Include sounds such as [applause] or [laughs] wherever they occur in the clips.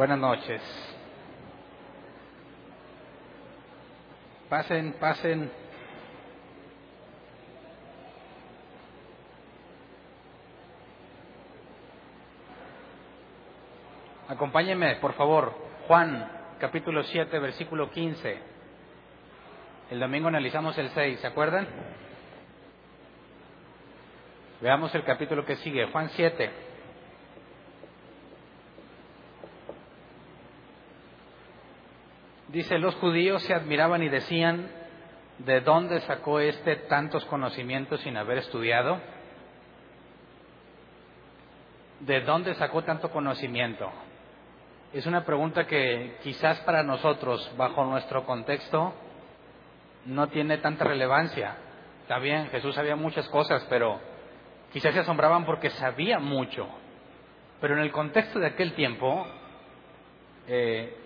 Buenas noches. Pasen, pasen. Acompáñenme, por favor. Juan, capítulo 7, versículo 15. El domingo analizamos el 6, ¿se acuerdan? Veamos el capítulo que sigue, Juan 7. Dice, los judíos se admiraban y decían, ¿de dónde sacó este tantos conocimientos sin haber estudiado? ¿De dónde sacó tanto conocimiento? Es una pregunta que quizás para nosotros, bajo nuestro contexto, no tiene tanta relevancia. Está bien, Jesús sabía muchas cosas, pero quizás se asombraban porque sabía mucho. Pero en el contexto de aquel tiempo, eh,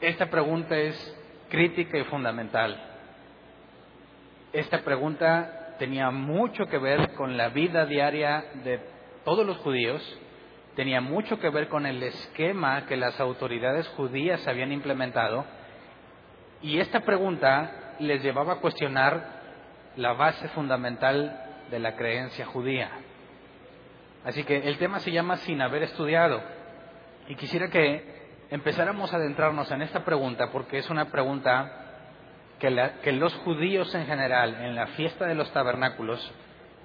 esta pregunta es crítica y fundamental. Esta pregunta tenía mucho que ver con la vida diaria de todos los judíos, tenía mucho que ver con el esquema que las autoridades judías habían implementado y esta pregunta les llevaba a cuestionar la base fundamental de la creencia judía. Así que el tema se llama sin haber estudiado y quisiera que empezáramos a adentrarnos en esta pregunta porque es una pregunta que, los judíos en general, en la fiesta de los tabernáculos,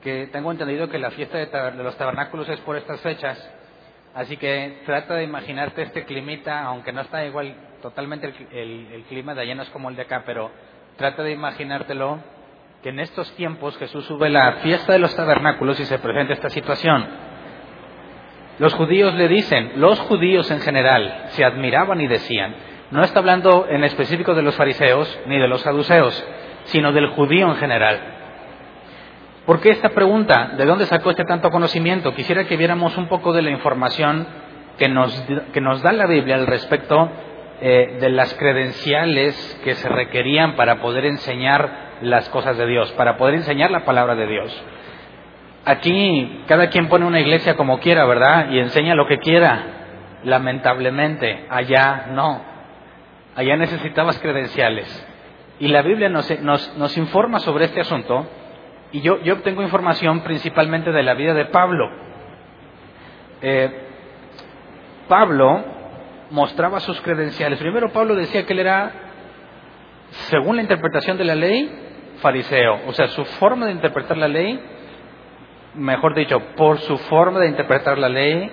que tengo entendido que la fiesta de, los tabernáculos es por estas fechas, así que trata de imaginarte este climita, aunque no está igual totalmente el, el clima de allá no es como el de acá, pero trata de imaginártelo que en estos tiempos Jesús sube la fiesta de los tabernáculos y se presenta esta situación. Los judíos le dicen, los judíos en general se admiraban y decían, no está hablando en específico de los fariseos ni de los saduceos, sino del judío en general. ¿Por qué esta pregunta? ¿De dónde sacó este tanto conocimiento? Quisiera que viéramos un poco de la información que nos, que nos da la Biblia al respecto eh, de las credenciales que se requerían para poder enseñar las cosas de Dios, para poder enseñar la palabra de Dios. Aquí cada quien pone una iglesia como quiera, ¿verdad? Y enseña lo que quiera. Lamentablemente, allá no. Allá necesitabas credenciales. Y la Biblia nos, nos, informa sobre este asunto. Y yo, yo obtengo información principalmente de la vida de Pablo. Eh, Pablo mostraba sus credenciales. Primero Pablo decía que él era, según la interpretación de la ley, fariseo. O sea, su forma de interpretar la ley mejor dicho, por su forma de interpretar la ley,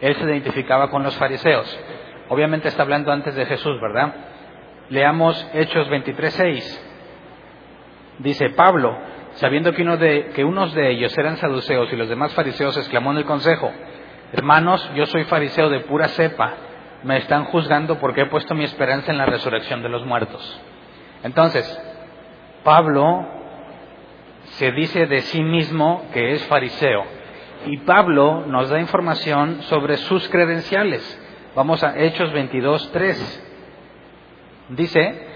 él se identificaba con los fariseos. Obviamente está hablando antes de Jesús, ¿verdad? Leamos Hechos 23:6. Dice Pablo, sabiendo que, uno de, que unos de ellos eran saduceos y los demás fariseos, exclamó en el consejo, hermanos, yo soy fariseo de pura cepa, me están juzgando porque he puesto mi esperanza en la resurrección de los muertos. Entonces, Pablo se dice de sí mismo que es fariseo. Y Pablo nos da información sobre sus credenciales. Vamos a Hechos 22, 3. Dice,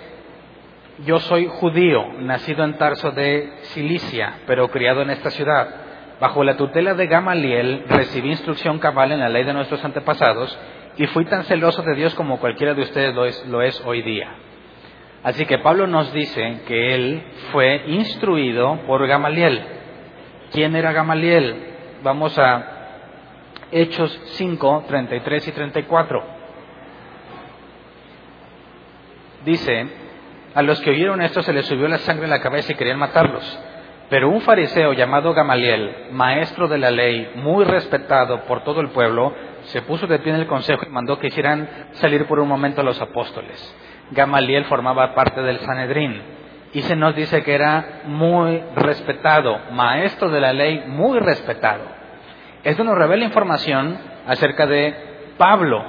yo soy judío, nacido en Tarso de Cilicia, pero criado en esta ciudad. Bajo la tutela de Gamaliel recibí instrucción cabal en la ley de nuestros antepasados y fui tan celoso de Dios como cualquiera de ustedes lo es, lo es hoy día. Así que Pablo nos dice que él fue instruido por Gamaliel. ¿Quién era Gamaliel? Vamos a Hechos 5, 33 y 34. Dice, a los que oyeron esto se les subió la sangre en la cabeza y querían matarlos. Pero un fariseo llamado Gamaliel, maestro de la ley, muy respetado por todo el pueblo, se puso de pie en el consejo y mandó que hicieran salir por un momento a los apóstoles. Gamaliel formaba parte del Sanedrín. y se nos dice que era muy respetado, maestro de la ley, muy respetado. Esto nos revela información acerca de Pablo.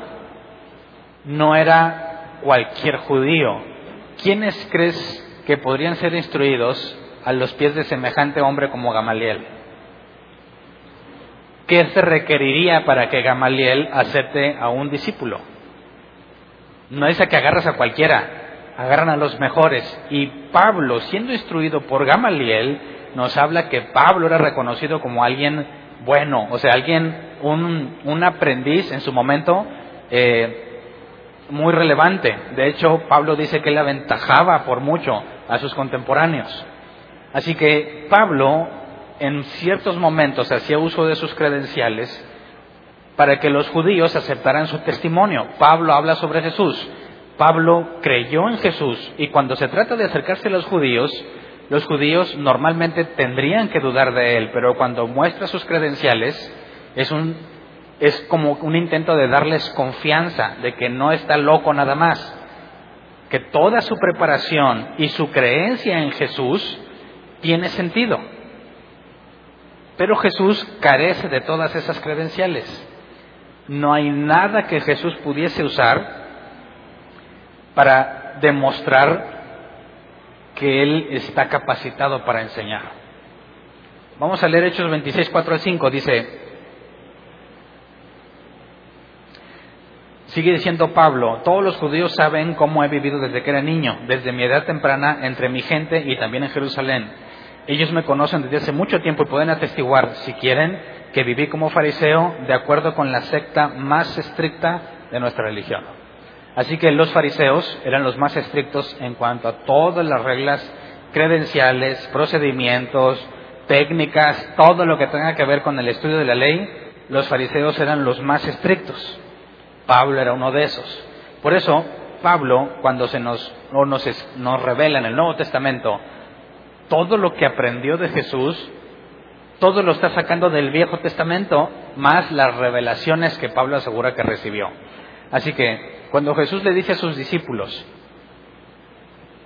No era cualquier judío. ¿Quiénes crees que podrían ser instruidos a los pies de semejante hombre como Gamaliel? ¿Qué se requeriría para que Gamaliel acepte a un discípulo? No dice que agarras a cualquiera, agarran a los mejores. Y Pablo, siendo instruido por Gamaliel, nos habla que Pablo era reconocido como alguien bueno, o sea, alguien, un, un aprendiz en su momento eh, muy relevante. De hecho, Pablo dice que él aventajaba por mucho a sus contemporáneos. Así que Pablo, en ciertos momentos, hacía uso de sus credenciales para que los judíos aceptaran su testimonio. Pablo habla sobre Jesús Pablo creyó en Jesús y cuando se trata de acercarse a los judíos, los judíos normalmente tendrían que dudar de él, pero cuando muestra sus credenciales es un es como un intento de darles confianza de que no está loco nada más, que toda su preparación y su creencia en Jesús tiene sentido. Pero Jesús carece de todas esas credenciales. No hay nada que Jesús pudiese usar para demostrar que Él está capacitado para enseñar. Vamos a leer Hechos 26, 4 al 5. Dice, sigue diciendo Pablo, todos los judíos saben cómo he vivido desde que era niño, desde mi edad temprana entre mi gente y también en Jerusalén. Ellos me conocen desde hace mucho tiempo y pueden atestiguar, si quieren, que viví como fariseo de acuerdo con la secta más estricta de nuestra religión. Así que los fariseos eran los más estrictos en cuanto a todas las reglas credenciales, procedimientos, técnicas, todo lo que tenga que ver con el estudio de la ley, los fariseos eran los más estrictos. Pablo era uno de esos. Por eso, Pablo, cuando se nos, nos, revela en el Nuevo Testamento todo lo que aprendió de Jesús, todo lo está sacando del Viejo Testamento, más las revelaciones que Pablo asegura que recibió. Así que cuando Jesús le dice a sus discípulos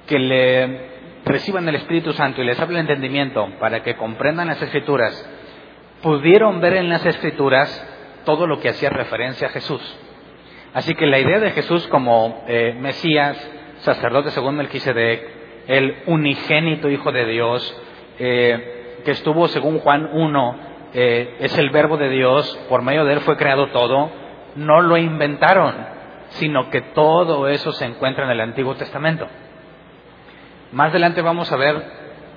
que le reciban el Espíritu Santo y les hable el entendimiento para que comprendan las escrituras, pudieron ver en las escrituras todo lo que hacía referencia a Jesús. Así que la idea de Jesús como eh, Mesías, sacerdote según Melquisedec, el unigénito Hijo de Dios, eh, que estuvo según Juan 1, eh, es el verbo de Dios, por medio de él fue creado todo, no lo inventaron sino que todo eso se encuentra en el Antiguo Testamento. Más adelante vamos a ver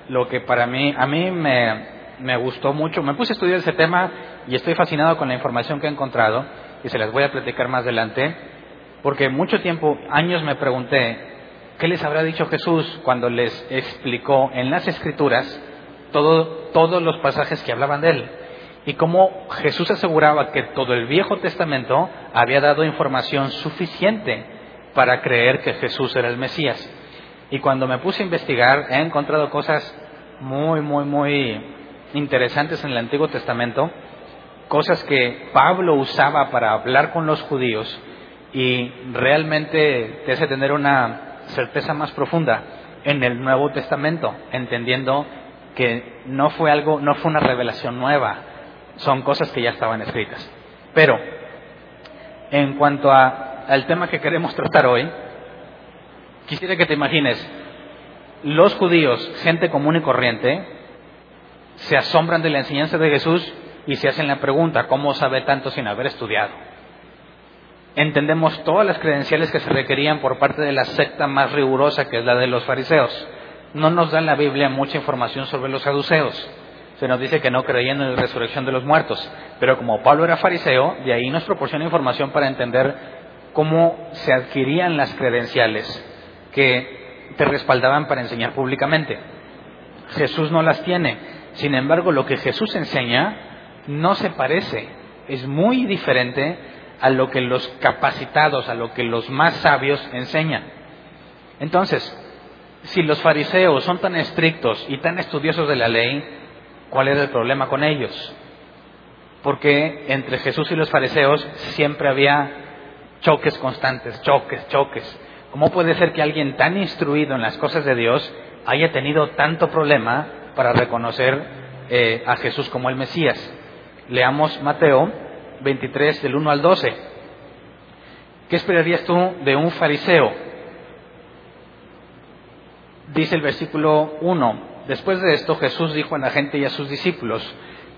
lo que para mí, a mí me, me gustó mucho, me puse a estudiar ese tema y estoy fascinado con la información que he encontrado y se las voy a platicar más adelante, porque mucho tiempo, años me pregunté, ¿qué les habrá dicho Jesús cuando les explicó en las Escrituras todo, todos los pasajes que hablaban de él? y cómo Jesús aseguraba que todo el Viejo Testamento había dado información suficiente para creer que Jesús era el Mesías. Y cuando me puse a investigar, he encontrado cosas muy, muy, muy interesantes en el Antiguo Testamento, cosas que Pablo usaba para hablar con los judíos y realmente te hace tener una certeza más profunda en el Nuevo Testamento, entendiendo que no fue algo, no fue una revelación nueva, son cosas que ya estaban escritas. Pero, en cuanto al tema que queremos tratar hoy, quisiera que te imagines, los judíos, gente común y corriente, se asombran de la enseñanza de Jesús y se hacen la pregunta, ¿cómo sabe tanto sin haber estudiado? Entendemos todas las credenciales que se requerían por parte de la secta más rigurosa que es la de los fariseos. No nos da la Biblia mucha información sobre los saduceos se nos dice que no creían en la resurrección de los muertos. Pero como Pablo era fariseo, de ahí nos proporciona información para entender cómo se adquirían las credenciales que te respaldaban para enseñar públicamente. Jesús no las tiene. Sin embargo, lo que Jesús enseña no se parece, es muy diferente a lo que los capacitados, a lo que los más sabios enseñan. Entonces, si los fariseos son tan estrictos y tan estudiosos de la ley, ¿Cuál era el problema con ellos? Porque entre Jesús y los fariseos siempre había choques constantes, choques, choques. ¿Cómo puede ser que alguien tan instruido en las cosas de Dios haya tenido tanto problema para reconocer eh, a Jesús como el Mesías. Leamos Mateo 23 del 1 al 12. ¿Qué esperarías tú de un fariseo? Dice el versículo 1. Después de esto Jesús dijo a la gente y a sus discípulos,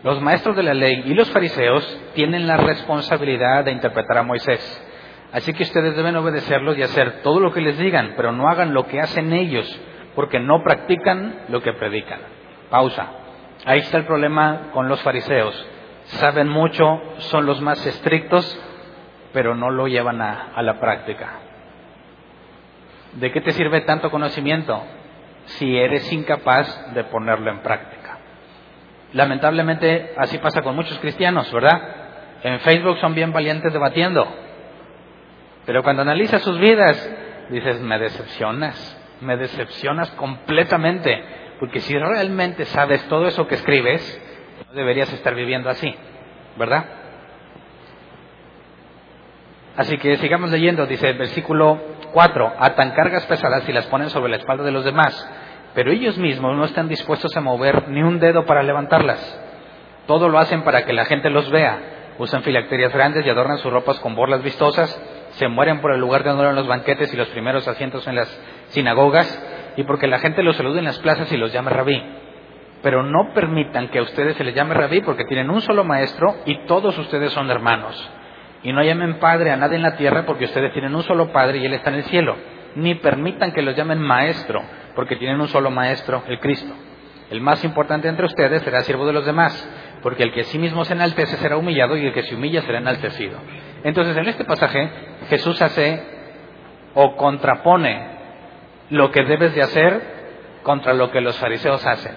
los maestros de la ley y los fariseos tienen la responsabilidad de interpretar a Moisés. Así que ustedes deben obedecerlos y hacer todo lo que les digan, pero no hagan lo que hacen ellos, porque no practican lo que predican. Pausa. Ahí está el problema con los fariseos. Saben mucho, son los más estrictos, pero no lo llevan a, a la práctica. ¿De qué te sirve tanto conocimiento si eres incapaz de ponerlo en práctica? Lamentablemente así pasa con muchos cristianos, ¿verdad? En Facebook son bien valientes debatiendo, pero cuando analizas sus vidas, dices, me decepcionas, me decepcionas completamente, porque si realmente sabes todo eso que escribes, no deberías estar viviendo así, ¿verdad? Así que sigamos leyendo, dice el versículo 4, atan cargas pesadas y las ponen sobre la espalda de los demás, pero ellos mismos no están dispuestos a mover ni un dedo para levantarlas. Todo lo hacen para que la gente los vea. Usan filacterias grandes y adornan sus ropas con borlas vistosas se mueren por el lugar de honor en los banquetes y los primeros asientos en las sinagogas, y porque la gente los salude en las plazas y los llame rabí. Pero no permitan que a ustedes se les llame rabí porque tienen un solo maestro y todos ustedes son hermanos. Y no llamen padre a nadie en la tierra porque ustedes tienen un solo padre y él está en el cielo. Ni permitan que los llamen maestro porque tienen un solo maestro, el Cristo. El más importante entre ustedes será siervo de los demás, porque el que sí mismo se enaltece será humillado y el que se humilla será enaltecido. Entonces, en este pasaje, Jesús hace o contrapone lo que debes de hacer contra lo que los fariseos hacen.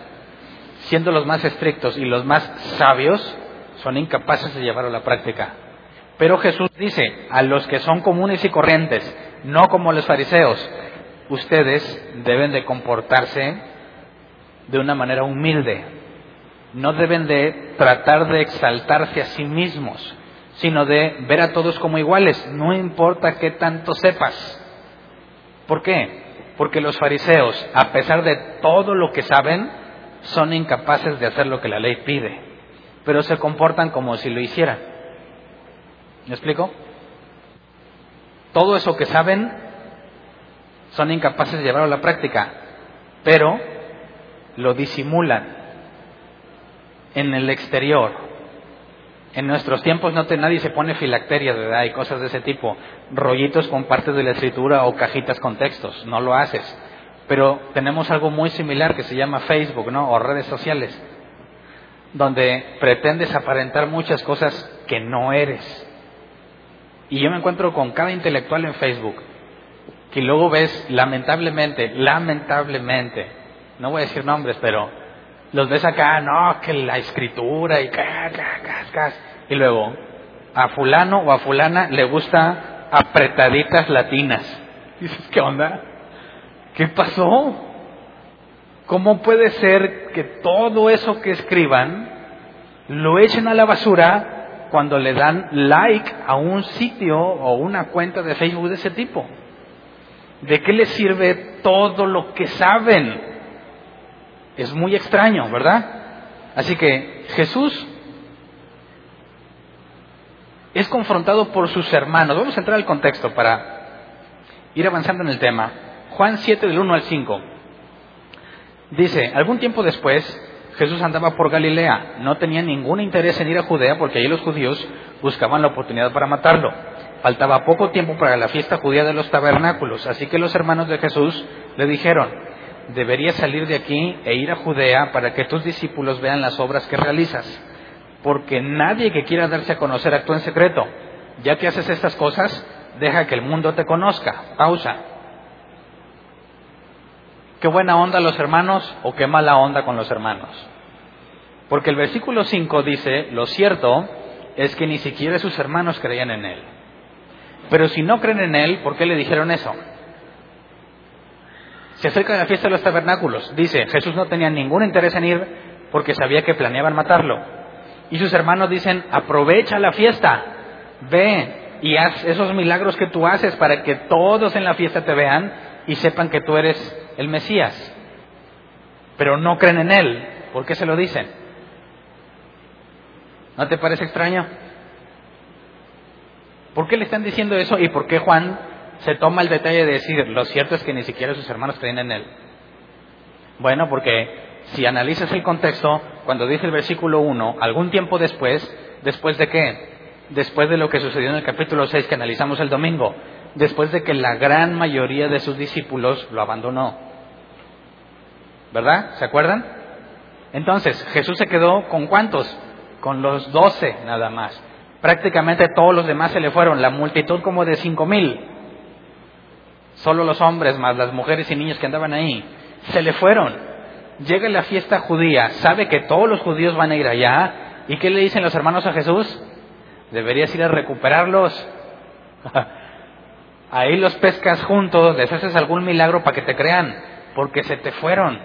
Siendo los más estrictos y los más sabios, son incapaces de llevarlo a la práctica. Pero Jesús dice, a los que son comunes y corrientes, no como los fariseos, ustedes deben de comportarse de una manera humilde. No deben de tratar de exaltarse a sí mismos, sino de ver a todos como iguales, no importa qué tanto sepas. ¿Por qué? Porque los fariseos, a pesar de todo lo que saben, son incapaces de hacer lo que la ley pide, pero se comportan como si lo hicieran. ¿Me explico? Todo eso que saben, son incapaces de llevarlo a la práctica, pero lo disimulan en el exterior, en nuestros tiempos no te, nadie se pone filacteria ¿verdad? y cosas de ese tipo, rollitos con partes de la escritura o cajitas con textos, no lo haces. Pero tenemos algo muy similar que se llama Facebook, ¿no? O redes sociales, donde pretendes aparentar muchas cosas que no eres. Y yo me encuentro con cada intelectual en Facebook, que luego ves, lamentablemente, lamentablemente, no voy a decir nombres, pero los ves acá, no, que la escritura y y luego a fulano o a fulana le gusta apretaditas latinas. [laughs] Dices, ¿qué onda? ¿Qué pasó? ¿Cómo puede ser que todo eso que escriban lo echen a la basura cuando le dan like a un sitio o una cuenta de Facebook de ese tipo? ¿De qué les sirve todo lo que saben? Es muy extraño, ¿verdad? Así que Jesús es confrontado por sus hermanos. Vamos a entrar al contexto para ir avanzando en el tema. Juan 7 del 1 al 5. Dice, algún tiempo después, Jesús andaba por Galilea. No tenía ningún interés en ir a Judea porque allí los judíos buscaban la oportunidad para matarlo. Faltaba poco tiempo para la fiesta judía de los tabernáculos, así que los hermanos de Jesús le dijeron, deberías salir de aquí e ir a Judea para que tus discípulos vean las obras que realizas. Porque nadie que quiera darse a conocer actúa en secreto. Ya que haces estas cosas, deja que el mundo te conozca. Pausa. ¿Qué buena onda los hermanos o qué mala onda con los hermanos? Porque el versículo 5 dice, lo cierto es que ni siquiera sus hermanos creían en él. Pero si no creen en él, ¿por qué le dijeron eso? Se acerca la fiesta de los tabernáculos. Dice, Jesús no tenía ningún interés en ir porque sabía que planeaban matarlo. Y sus hermanos dicen, aprovecha la fiesta, ve y haz esos milagros que tú haces para que todos en la fiesta te vean y sepan que tú eres el Mesías. pero no creen en Él. ¿Por qué se lo dicen? ¿No te parece extraño? ¿Por qué le están diciendo eso y por qué Juan se toma el detalle de decir, lo cierto es que ni siquiera sus hermanos creen en Él? Bueno, porque si analizas el contexto, cuando dice el versículo 1, algún tiempo después, ¿después de qué? Después de lo que sucedió en el capítulo 6 que analizamos el domingo, después de que la gran mayoría de sus discípulos lo abandonó. ¿Verdad? ¿Se acuerdan? Entonces, Jesús se quedó con cuántos? Con los doce nada más. Prácticamente todos los demás se le fueron, la multitud como de cinco mil. Solo los hombres más las mujeres y niños que andaban ahí se le fueron. Llega la fiesta judía, sabe que todos los judíos van a ir allá. ¿Y qué le dicen los hermanos a Jesús? Deberías ir a recuperarlos. [laughs] Ahí los pescas juntos, les haces algún milagro para que te crean, porque se te fueron.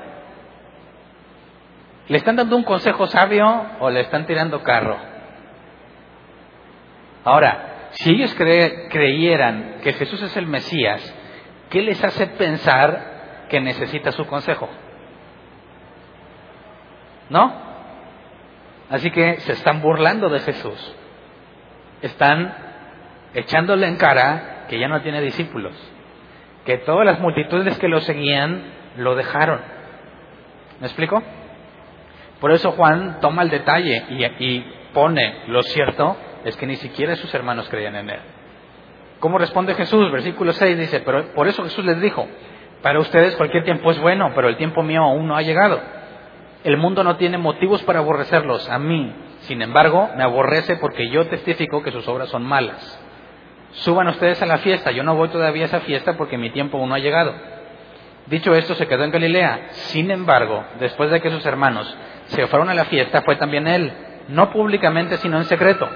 ¿Le están dando un consejo sabio o le están tirando carro? Ahora, si ellos creyeran que Jesús es el Mesías, ¿qué les hace pensar que necesita su consejo? ¿No? Así que se están burlando de Jesús. Están echándole en cara que ya no tiene discípulos, que todas las multitudes que lo seguían lo dejaron. ¿Me explico? Por eso Juan toma el detalle y, pone lo cierto es que ni siquiera sus hermanos creían en él. ¿Cómo responde Jesús? Versículo 6 dice, pero por eso Jesús les dijo, para ustedes cualquier tiempo es bueno, pero el tiempo mío aún no ha llegado. El mundo no tiene motivos para aborrecerlos, a mí, sin embargo, me aborrece porque yo testifico que sus obras son malas suban ustedes a la fiesta, yo no voy todavía a esa fiesta porque mi tiempo aún no ha llegado. Dicho esto, se quedó en Galilea. Sin embargo, después de que sus hermanos se fueron a la fiesta, fue también él, no públicamente, sino en secreto.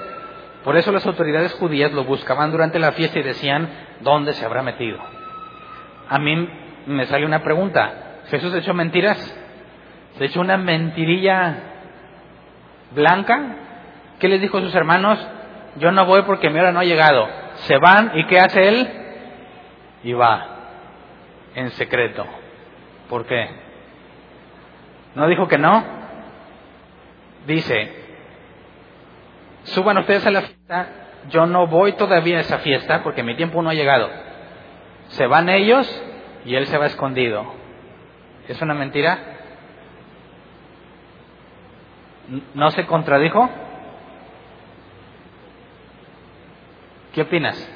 Por eso las autoridades judías lo buscaban durante la fiesta y decían, ¿dónde se habrá metido? A mí me sale una pregunta, ¿Jesús echó mentiras? ¿Se echó una mentirilla blanca? ¿Qué les dijo a sus hermanos? Yo no voy porque mi hora no ha llegado se van y ¿qué hace él? Y va en secreto. ¿Por qué? ¿No dijo que no? Dice, suban ustedes a la fiesta, yo no voy todavía a esa fiesta porque mi tiempo no ha llegado. Se van ellos y él se va escondido. ¿Es una mentira? ¿No se contradijo? ¿Qué opinas?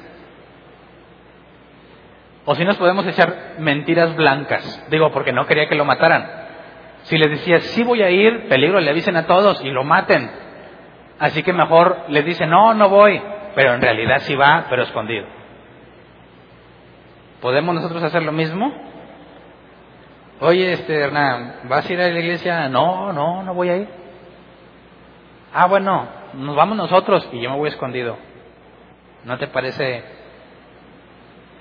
O si nos podemos echar mentiras blancas. Digo, porque no quería que lo mataran. Si les decía, sí voy a ir, peligro, le avisen a todos y lo maten. Así que mejor les dice, no, no voy. Pero en realidad sí va, pero escondido. ¿Podemos nosotros hacer lo mismo? Oye, este, Hernán, ¿vas a ir a la iglesia? No, no, no voy a ir. Ah, bueno, nos vamos nosotros y yo me voy escondido. ¿No te parece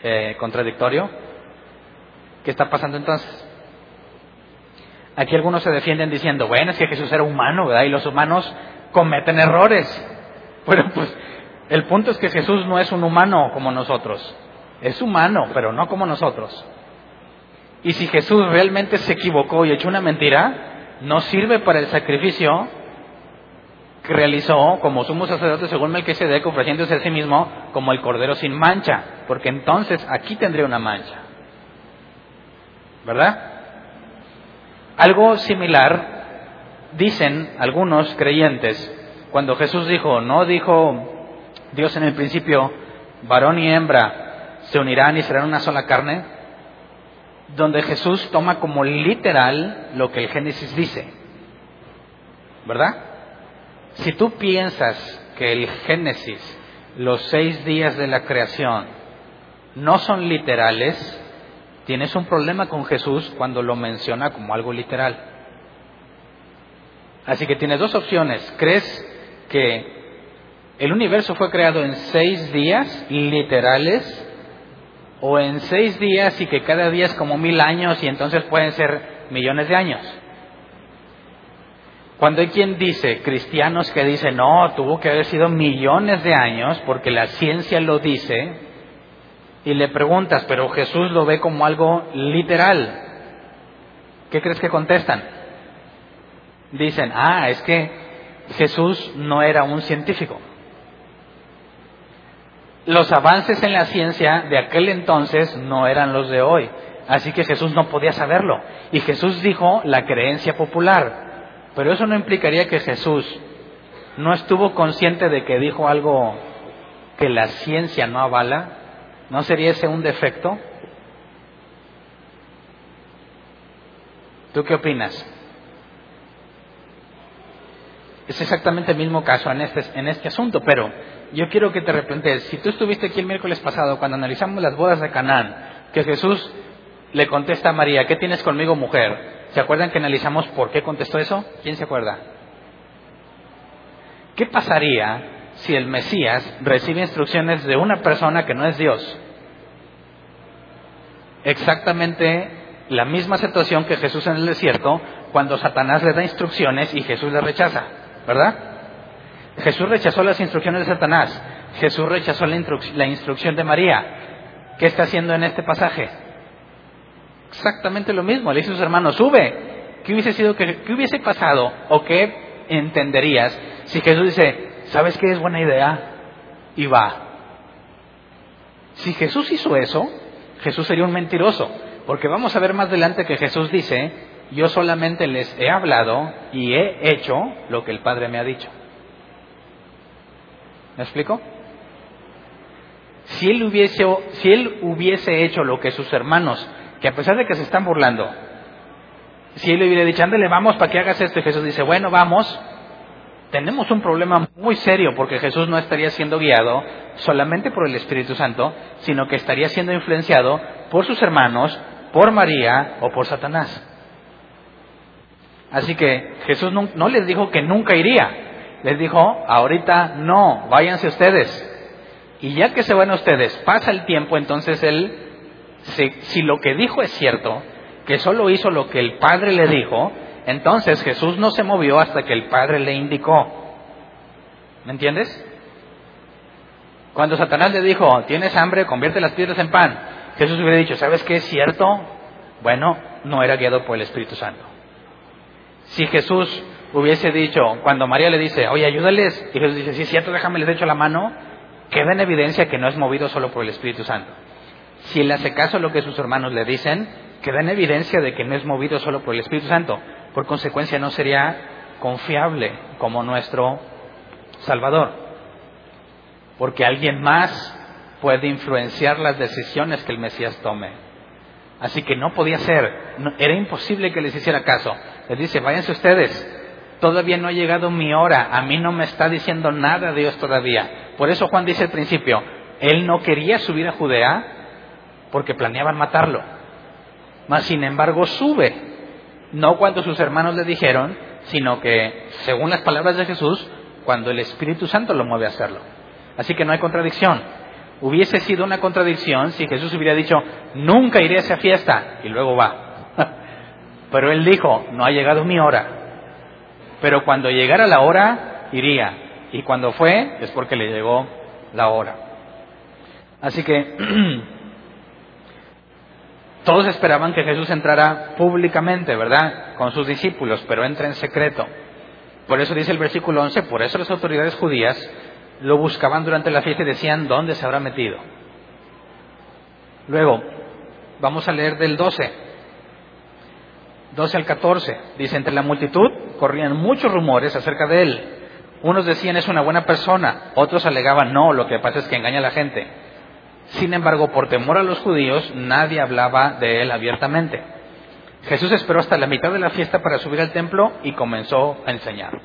eh, contradictorio? ¿Qué está pasando entonces? Aquí algunos se defienden diciendo, bueno, es que Jesús era humano, ¿verdad? Y los humanos cometen errores. [laughs] Bueno, pues el punto es que Jesús no es un humano como nosotros. Es humano, pero no como nosotros. Y si Jesús realmente se equivocó y echó una mentira, no sirve para el sacrificio realizó como sumo sacerdote según Melquisedec ofreciéndose a sí mismo como el cordero sin mancha, porque entonces aquí tendría una mancha. ¿Verdad? Algo similar dicen algunos creyentes cuando Jesús dijo, no dijo Dios en el principio, varón y hembra se unirán y serán una sola carne, donde Jesús toma como literal lo que el Génesis dice. ¿Verdad? Si tú piensas que el Génesis, los seis días de la creación, no son literales, tienes un problema con Jesús cuando lo menciona como algo literal. Así que tienes dos opciones. ¿Crees que el universo fue creado en seis días literales o en seis días y que cada día es como mil años y entonces pueden ser millones de años? Cuando hay quien dice, cristianos que dicen, no, tuvo que haber sido millones de años porque la ciencia lo dice, y le preguntas, pero Jesús lo ve como algo literal, ¿qué crees que contestan? dicen, ah, es que Jesús no era un científico. Los avances en la ciencia de aquel entonces no eran los de hoy, así que Jesús no podía saberlo. Y Jesús dijo la creencia popular, pero eso no implicaría que Jesús no estuvo consciente de que dijo algo que la ciencia no avala. ¿No sería ese un defecto? ¿Tú qué opinas? Es exactamente el mismo caso en este, en este asunto, pero yo quiero que te replantees. Si tú estuviste aquí el miércoles pasado cuando analizamos las bodas de Canaán, que Jesús le contesta a María, ¿qué tienes conmigo mujer? ¿Se acuerdan que analizamos por qué contestó eso? ¿Quién se acuerda? ¿Qué pasaría si el Mesías recibe instrucciones de una persona que no es Dios? Exactamente la misma situación que Jesús en el desierto cuando Satanás le da instrucciones y Jesús le rechaza, ¿verdad? Jesús rechazó las instrucciones de Satanás, Jesús rechazó la, la instrucción de María. ¿Qué está haciendo en este pasaje? Exactamente lo mismo, le dice a sus hermanos, sube. ¿Qué hubiese, sido, qué hubiese pasado o qué entenderías si Jesús dice, ¿sabes qué es buena idea? Y va. Si Jesús hizo eso, Jesús sería un mentiroso. Porque vamos a ver más adelante que Jesús dice, yo solamente les he hablado y he hecho lo que el Padre me ha dicho. ¿Me explico? Si él hubiese, si él hubiese hecho lo que sus hermanos, que a pesar de que se están burlando, si él le hubiera dicho, ándale, vamos para que hagas esto, y Jesús dice, bueno, vamos, tenemos un problema muy serio porque Jesús no estaría siendo guiado solamente por el Espíritu Santo, sino que estaría siendo influenciado por sus hermanos, por María o por Satanás. Así que Jesús no, les dijo que nunca iría, les dijo, ahorita no, váyanse ustedes. Y ya que se van ustedes, pasa el tiempo, entonces él, si, lo que dijo es cierto, que solo hizo lo que el Padre le dijo, entonces Jesús no se movió hasta que el Padre le indicó. ¿Me entiendes? Cuando Satanás le dijo, tienes hambre, convierte las piedras en pan, Jesús hubiera dicho, ¿sabes qué es cierto? Bueno, no era guiado por el Espíritu Santo. Si Jesús hubiese dicho, cuando María le dice, oye, ayúdales, y Jesús dice, sí es cierto, déjame les echo la mano, queda en evidencia que no es movido solo por el Espíritu Santo. Si él hace caso a lo que sus hermanos le dicen, queda en evidencia de que no es movido solo por el Espíritu Santo. Por consecuencia, no sería confiable como nuestro Salvador. Porque alguien más puede influenciar las decisiones que el Mesías tome. Así que no podía ser, era imposible que les hiciera caso. Les dice, váyanse ustedes, todavía no ha llegado mi hora, a mí no me está diciendo nada Dios todavía. Por eso Juan dice al principio, él no quería subir a Judea porque planeaban matarlo. Mas sin embargo sube, no cuando sus hermanos le dijeron, sino que, según las palabras de Jesús, cuando el Espíritu Santo lo mueve a hacerlo. Así que no hay contradicción. Hubiese sido una contradicción si Jesús hubiera dicho, nunca iré a esa fiesta, y luego va. [laughs] Pero él dijo, no ha llegado mi hora. Pero cuando llegara la hora, iría. Y cuando fue, es porque le llegó la hora. Así que [clears throat] todos esperaban que Jesús entrara públicamente, ¿verdad? Con sus discípulos, pero entra en secreto. Por eso dice el versículo 11, por eso las autoridades judías lo buscaban durante la fiesta y decían, ¿dónde se habrá metido? Luego, vamos a leer del 12. 12 al 14. Dice, entre la multitud corrían muchos rumores acerca de él. Unos decían es una buena persona, otros alegaban no, lo que pasa es que engaña a la gente. Sin embargo, por temor a los judíos, nadie hablaba de él abiertamente. Jesús esperó hasta la mitad de la fiesta para subir al templo y comenzó a enseñar.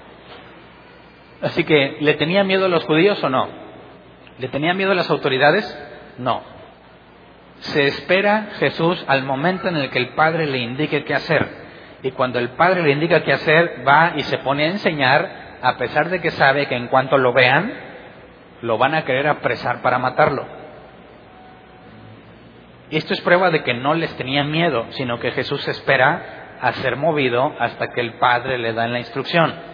Así que, ¿le tenía miedo a los judíos o no? ¿Le tenía miedo a las autoridades? No. Se espera Jesús al momento en el que el Padre le indique qué hacer. Y cuando el Padre le indica qué hacer, va y se pone a enseñar, a pesar de que sabe que en cuanto lo vean, lo van a querer apresar para matarlo. Esto es prueba de que no les tenía miedo, sino que Jesús espera a ser movido hasta que el Padre le da la instrucción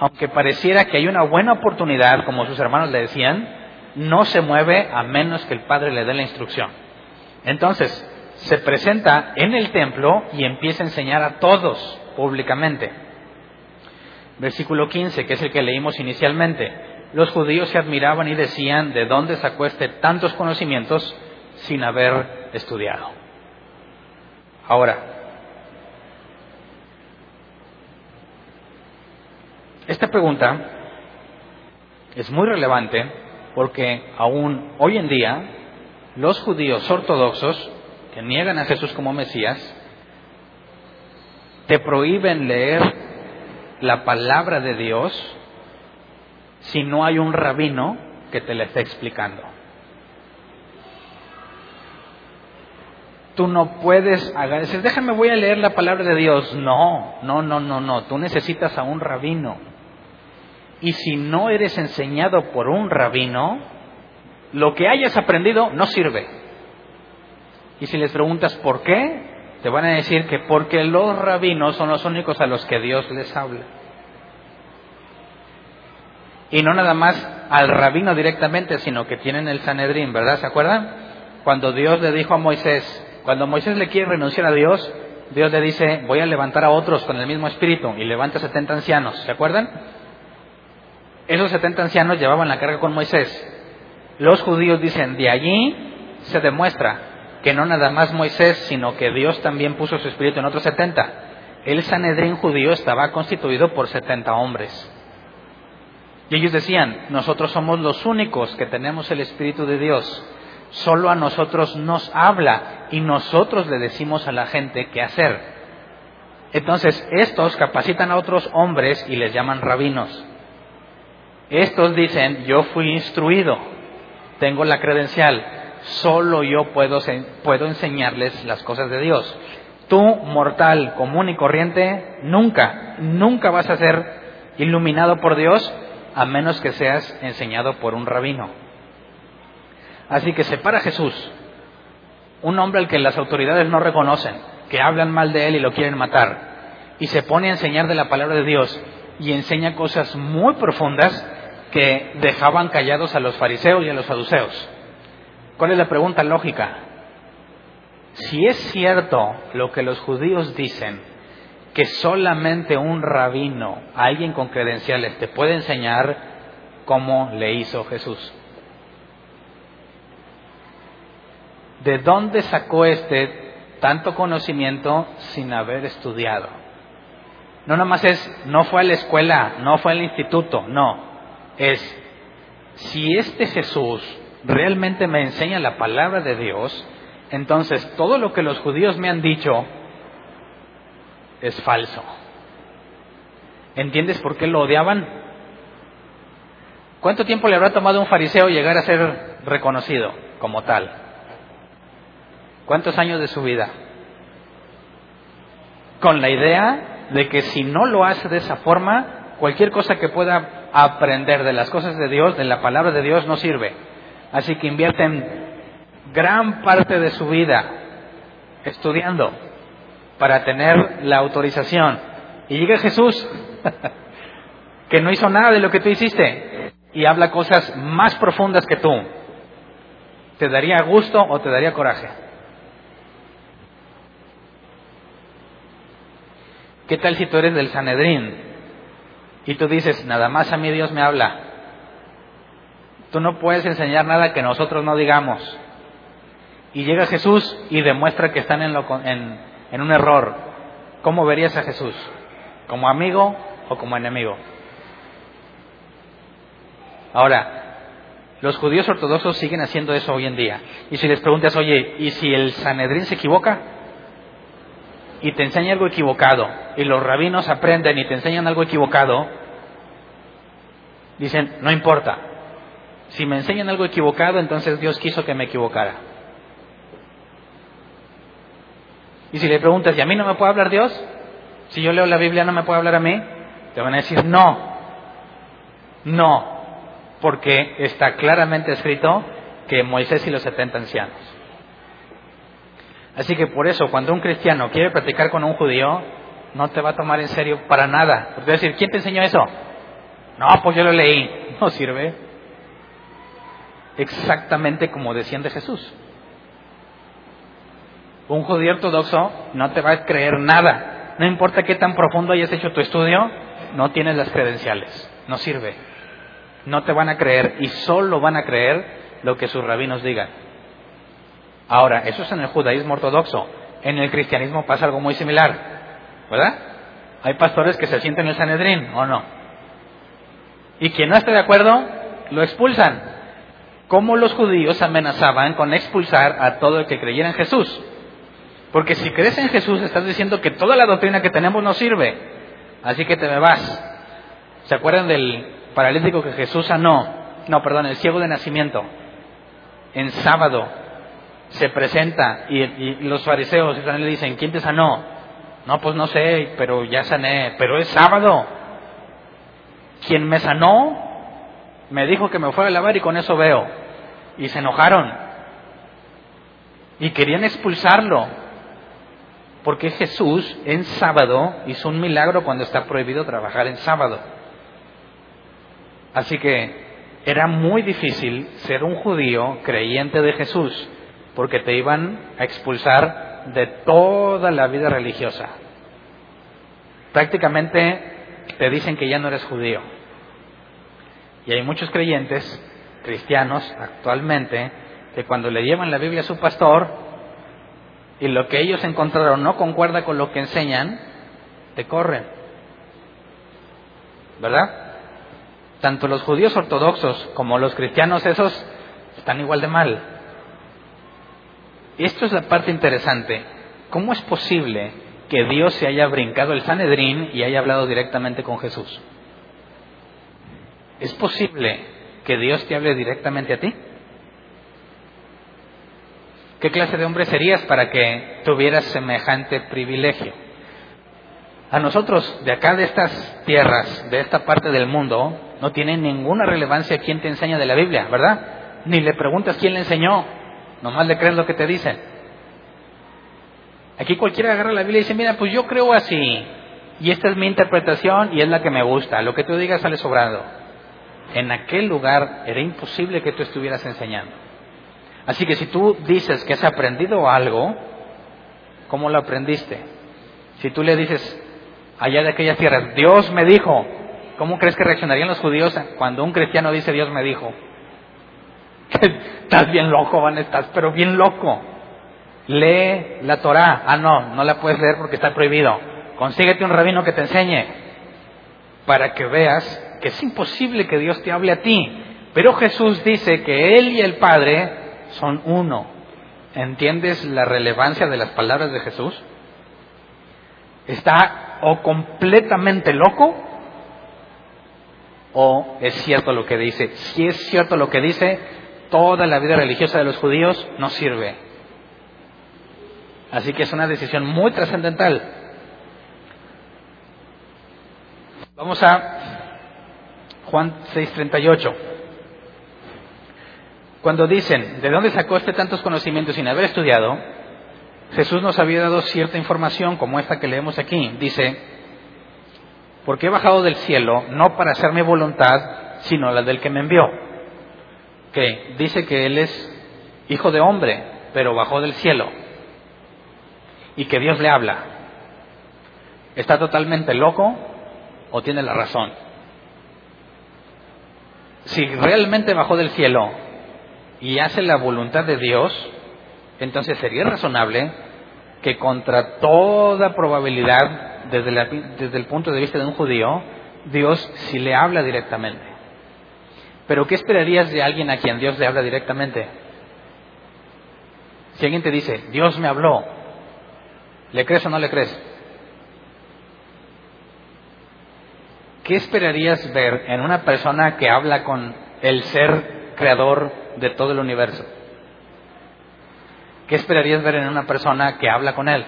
aunque pareciera que hay una buena oportunidad, como sus hermanos le decían, no se mueve a menos que el Padre le dé la instrucción. Entonces, se presenta en el templo y empieza a enseñar a todos públicamente. Versículo 15, que es el que leímos inicialmente. Los judíos se admiraban y decían, ¿de dónde sacó este tantos conocimientos sin haber estudiado? Ahora, esta pregunta es muy relevante porque aún hoy en día los judíos ortodoxos que niegan a Jesús como Mesías te prohíben leer la palabra de Dios si no hay un rabino que te la esté explicando. Tú no puedes decir, déjame voy a leer la palabra de Dios. No, no, no, no, no. Tú necesitas a un rabino. Y si no eres enseñado por un rabino, lo que hayas aprendido no sirve. Y si les preguntas por qué, te van a decir que porque los rabinos son los únicos a los que Dios les habla. Y no nada más al rabino directamente, sino que tienen el Sanedrín, ¿verdad? ¿Se acuerdan? Cuando Dios le dijo a Moisés, cuando Moisés le quiere renunciar a Dios, Dios le dice, voy a levantar a otros con el mismo espíritu y levanta 70 ancianos. ¿Se acuerdan? Esos 70 ancianos llevaban la carga con Moisés. Los judíos dicen, de allí se demuestra que no nada más Moisés, sino que Dios también puso su espíritu en otros 70. El Sanedrín judío estaba constituido por 70 hombres. Y ellos decían, nosotros somos los únicos que tenemos el Espíritu de Dios solo a nosotros nos habla y nosotros le decimos a la gente qué hacer. Entonces, estos capacitan a otros hombres y les llaman rabinos. Estos dicen, yo fui instruido, tengo la credencial, solo yo puedo, puedo enseñarles las cosas de Dios. Tú, mortal, común y corriente, nunca, nunca vas a ser iluminado por Dios a menos que seas enseñado por un rabino. Así que separa a Jesús, un hombre al que las autoridades no reconocen, que hablan mal de él y lo quieren matar, y se pone a enseñar de la palabra de Dios y enseña cosas muy profundas que dejaban callados a los fariseos y a los saduceos. ¿Cuál es la pregunta lógica? Si es cierto lo que los judíos dicen, que solamente un rabino, alguien con credenciales, te puede enseñar cómo le hizo Jesús. ¿De dónde sacó este tanto conocimiento sin haber estudiado? No nomás es, no fue a la escuela, no fue al instituto, no. Es, si este Jesús realmente me enseña la palabra de Dios, entonces todo lo que los judíos me han dicho es falso. ¿Entiendes por qué lo odiaban? ¿Cuánto tiempo le habrá tomado a un fariseo llegar a ser reconocido como tal? ¿Cuántos años de su vida? Con la idea de que si no lo hace de esa forma, cualquier cosa que pueda aprender de las cosas de Dios, de la palabra de Dios, no sirve. Así que invierten gran parte de su vida estudiando para tener la autorización. Y llega Jesús, [laughs] que no hizo nada de lo que tú hiciste, y habla cosas más profundas que tú. ¿Te daría gusto o te daría coraje? ¿Qué tal si tú eres del Sanedrín y tú dices, nada más a mí Dios me habla? Tú no puedes enseñar nada que nosotros no digamos. Y llega Jesús y demuestra que están en, en, en un error. ¿Cómo verías a Jesús? ¿Como amigo o como enemigo? Ahora, los judíos ortodoxos siguen haciendo eso hoy en día. Y si les preguntas, oye, ¿y si el Sanedrín se equivoca? Y te enseña algo equivocado, y los rabinos aprenden y te enseñan algo equivocado, dicen, no importa. Si me enseñan algo equivocado, entonces Dios quiso que me equivocara. Y si le preguntas, ¿y a mí no me puede hablar Dios? Si yo leo la Biblia, ¿no me puede hablar a mí? Te van a decir, no, no, porque está claramente escrito que Moisés y los setenta ancianos. Así que por eso, cuando un cristiano quiere practicar con un judío, no te va a tomar en serio para nada. Porque va a decir, ¿quién te enseñó eso? No, pues yo lo leí. [laughs] No sirve. Exactamente como decían de Jesús. Un judío ortodoxo no te va a creer nada. No importa qué tan profundo hayas hecho tu estudio, no tienes las credenciales, no sirve. No te van a creer y solo van a creer lo que sus rabinos digan. Ahora, eso es en el judaísmo ortodoxo. En el cristianismo pasa algo muy similar, ¿verdad? Hay pastores que se sienten en el Sanedrín, ¿o no? Y quien no esté de acuerdo, lo expulsan. Como los judíos amenazaban con expulsar a todo el que creyera en Jesús. Porque si crees en Jesús, estás diciendo que toda la doctrina que tenemos no sirve. Así que te me vas. ¿Se acuerdan del paralítico que Jesús sanó? No, perdón, el ciego de nacimiento. En sábado se presenta y, los fariseos le dicen, ¿quién te sanó? No, pues no sé, pero ya sané, pero es sábado. Quien me sanó me dijo que me fuera a lavar y con eso veo. Y se enojaron. Y querían expulsarlo. Porque Jesús en sábado hizo un milagro cuando está prohibido trabajar en sábado. Así que era muy difícil ser un judío creyente de Jesús, porque te iban a expulsar de toda la vida religiosa. Prácticamente te dicen que ya no eres judío. Y hay muchos creyentes cristianos actualmente que cuando le llevan la Biblia a su pastor y lo que ellos encontraron no concuerda con lo que enseñan, te corren. ¿Verdad? Tanto los judíos ortodoxos como los cristianos esos están igual de mal. Esto es la parte interesante. ¿Cómo es posible que Dios se haya brincado el Sanedrín y haya hablado directamente con Jesús? ¿Es posible que Dios te hable directamente a ti? ¿Qué clase de hombre serías para que tuvieras semejante privilegio? A nosotros, de acá de estas tierras, de esta parte del mundo, no tiene ninguna relevancia quién te enseña de la Biblia, ¿verdad? Ni le preguntas quién le enseñó, nomás le crees lo que te dicen. Aquí cualquiera agarra la Biblia y dice, mira, pues yo creo así, y esta es mi interpretación y es la que me gusta, lo que tú digas sale sobrado. En aquel lugar era imposible que tú estuvieras enseñando. Así que si tú dices que has aprendido algo, ¿cómo lo aprendiste? Si tú le dices allá de aquellas tierras, Dios me dijo, ¿cómo crees que reaccionarían los judíos cuando un cristiano dice Dios me dijo? [laughs] estás bien loco, Van, estás pero bien loco. Lee la Torah. Ah, no, no la puedes leer porque está prohibido. Consíguete un rabino que te enseñe para que veas que es imposible que Dios te hable a ti. Pero Jesús dice que Él y el Padre son uno. ¿Entiendes la relevancia de las palabras de Jesús? ¿Está o completamente loco o es cierto lo que dice? Si es cierto lo que dice, toda la vida religiosa de los judíos no sirve. Así que es una decisión muy trascendental. Vamos a Juan 6:38. Cuando dicen, ¿de dónde sacó este tantos conocimientos sin haber estudiado? Jesús nos había dado cierta información como esta que leemos aquí. Dice, porque he bajado del cielo no para hacer mi voluntad, sino la del que me envió. Que dice que Él es hijo de hombre, pero bajó del cielo. Y que Dios le habla. ¿Está totalmente loco o tiene la razón? Si realmente bajó del cielo y hace la voluntad de Dios, entonces sería razonable que contra toda probabilidad, desde, desde, el punto de vista de un judío, Dios sí le habla directamente. Pero ¿qué esperarías de alguien a quien Dios le habla directamente? Si alguien te dice, Dios me habló, ¿le crees o no le crees? ¿Qué esperarías ver en una persona que habla con el ser creador de todo el universo. ¿Qué esperarías ver en una persona que habla con él?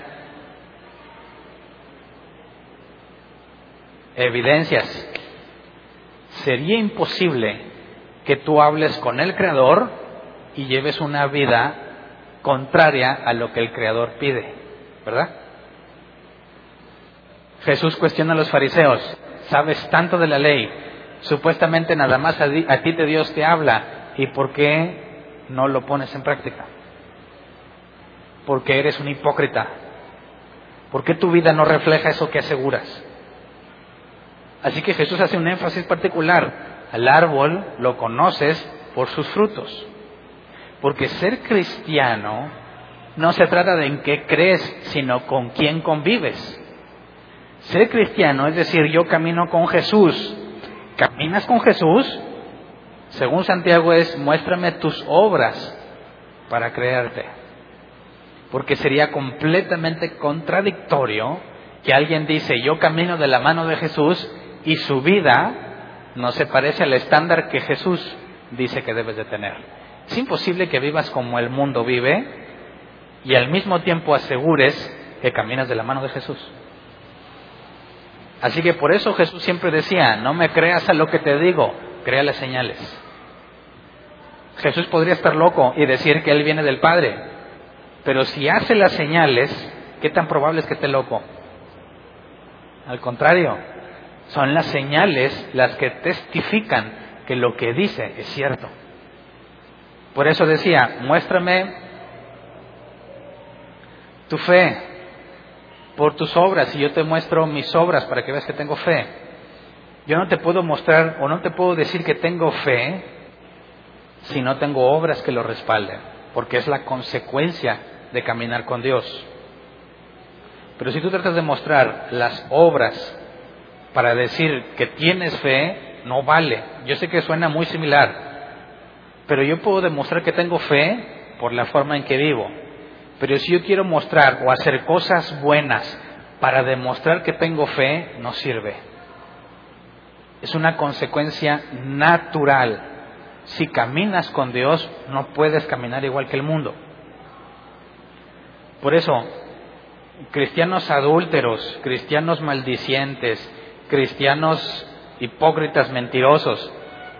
Evidencias. Sería imposible que tú hables con el Creador y lleves una vida contraria a lo que el Creador pide, ¿verdad? Jesús cuestiona a los fariseos, sabes tanto de la ley, supuestamente nada más a, ti de Dios te habla, ¿Y por qué no lo pones en práctica? Porque eres un hipócrita. ¿Por qué tu vida no refleja eso que aseguras? Así que Jesús hace un énfasis particular. Al árbol lo conoces por sus frutos. Porque ser cristiano no se trata de en qué crees, sino con quién convives. Ser cristiano es decir, yo camino con Jesús. ¿Caminas con Jesús? Según Santiago es, muéstrame tus obras para creerte. Porque sería completamente contradictorio que alguien dice, yo camino de la mano de Jesús y su vida no se parece al estándar que Jesús dice que debes de tener. Es imposible que vivas como el mundo vive y al mismo tiempo asegures que caminas de la mano de Jesús. Así que por eso Jesús siempre decía, no me creas a lo que te digo, crea las señales. Jesús podría estar loco y decir que Él viene del Padre, pero si hace las señales, ¿qué tan probable es que esté loco? Al contrario, son las señales las que testifican que lo que dice es cierto. Por eso decía, muéstrame tu fe por tus obras y yo te muestro mis obras para que veas que tengo fe. Yo no te puedo mostrar o no te puedo decir que tengo fe si no tengo obras que lo respalden, porque es la consecuencia de caminar con Dios. Pero si tú tratas de mostrar las obras para decir que tienes fe, no vale. Yo sé que suena muy similar, pero yo puedo demostrar que tengo fe por la forma en que vivo. Pero si yo quiero mostrar o hacer cosas buenas para demostrar que tengo fe, no sirve. Es una consecuencia natural. Si caminas con Dios, no puedes caminar igual que el mundo. Por eso, cristianos adúlteros, cristianos maldicientes, cristianos hipócritas, mentirosos.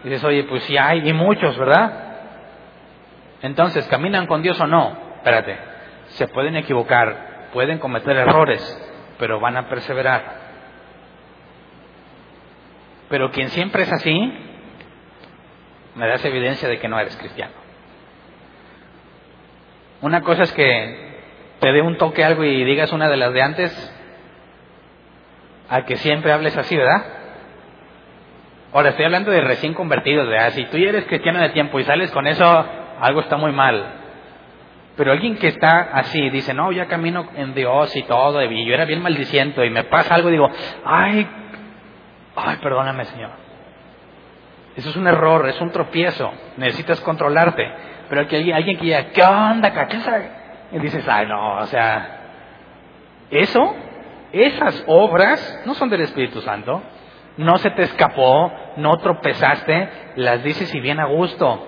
dices, oye, pues sí hay, y muchos, ¿verdad? Entonces, ¿caminan con Dios o no? Espérate, se pueden equivocar, pueden cometer errores, pero van a perseverar. Pero quien siempre es así, me das evidencia de que no eres cristiano. Una cosa es que te dé un toque algo y digas una de las de antes, a que siempre hables así, ¿verdad? Ahora estoy hablando de recién convertidos, ¿verdad? Si tú ya eres cristiano de tiempo y sales con eso, algo está muy mal. Pero alguien que está así, dice, no, ya camino en Dios y todo, y yo era bien maldiciento, y me pasa algo, digo, ay, ay, perdóname, Señor. Eso es un error, es un tropiezo, necesitas controlarte. Pero que alguien, que diga, ¿qué onda, cacheza? Y dices, ay, no, o sea, eso esas obras no son del Espíritu Santo. No se te escapó, no tropezaste, las dices y bien a gusto.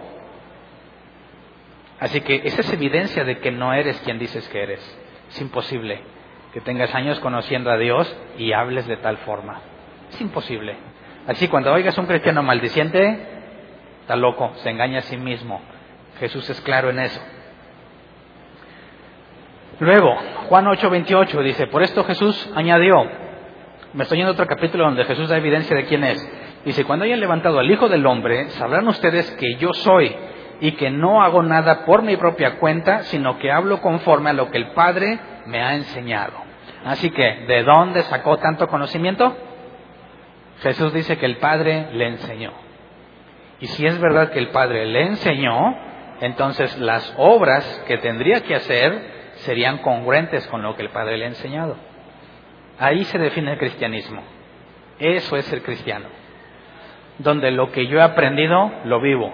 Así que esa es evidencia de que no eres quien dices que eres. Es imposible que tengas años conociendo a Dios y hables de tal forma. Es imposible. Así cuando oigas a un cristiano maldiciente, está loco, se engaña a sí mismo. Jesús es claro en eso. Luego, Juan 8:28 dice, por esto Jesús añadió, me estoy yendo a otro capítulo donde Jesús da evidencia de quién es. Dice, cuando hayan levantado al Hijo del Hombre, sabrán ustedes que yo soy y que no hago nada por mi propia cuenta, sino que hablo conforme a lo que el Padre me ha enseñado. Así que, ¿de dónde sacó tanto conocimiento? Jesús dice que el Padre le enseñó. Y si es verdad que el Padre le enseñó, entonces las obras que tendría que hacer serían congruentes con lo que el Padre le ha enseñado. Ahí se define el cristianismo. Eso es ser cristiano. Donde lo que yo he aprendido, lo vivo.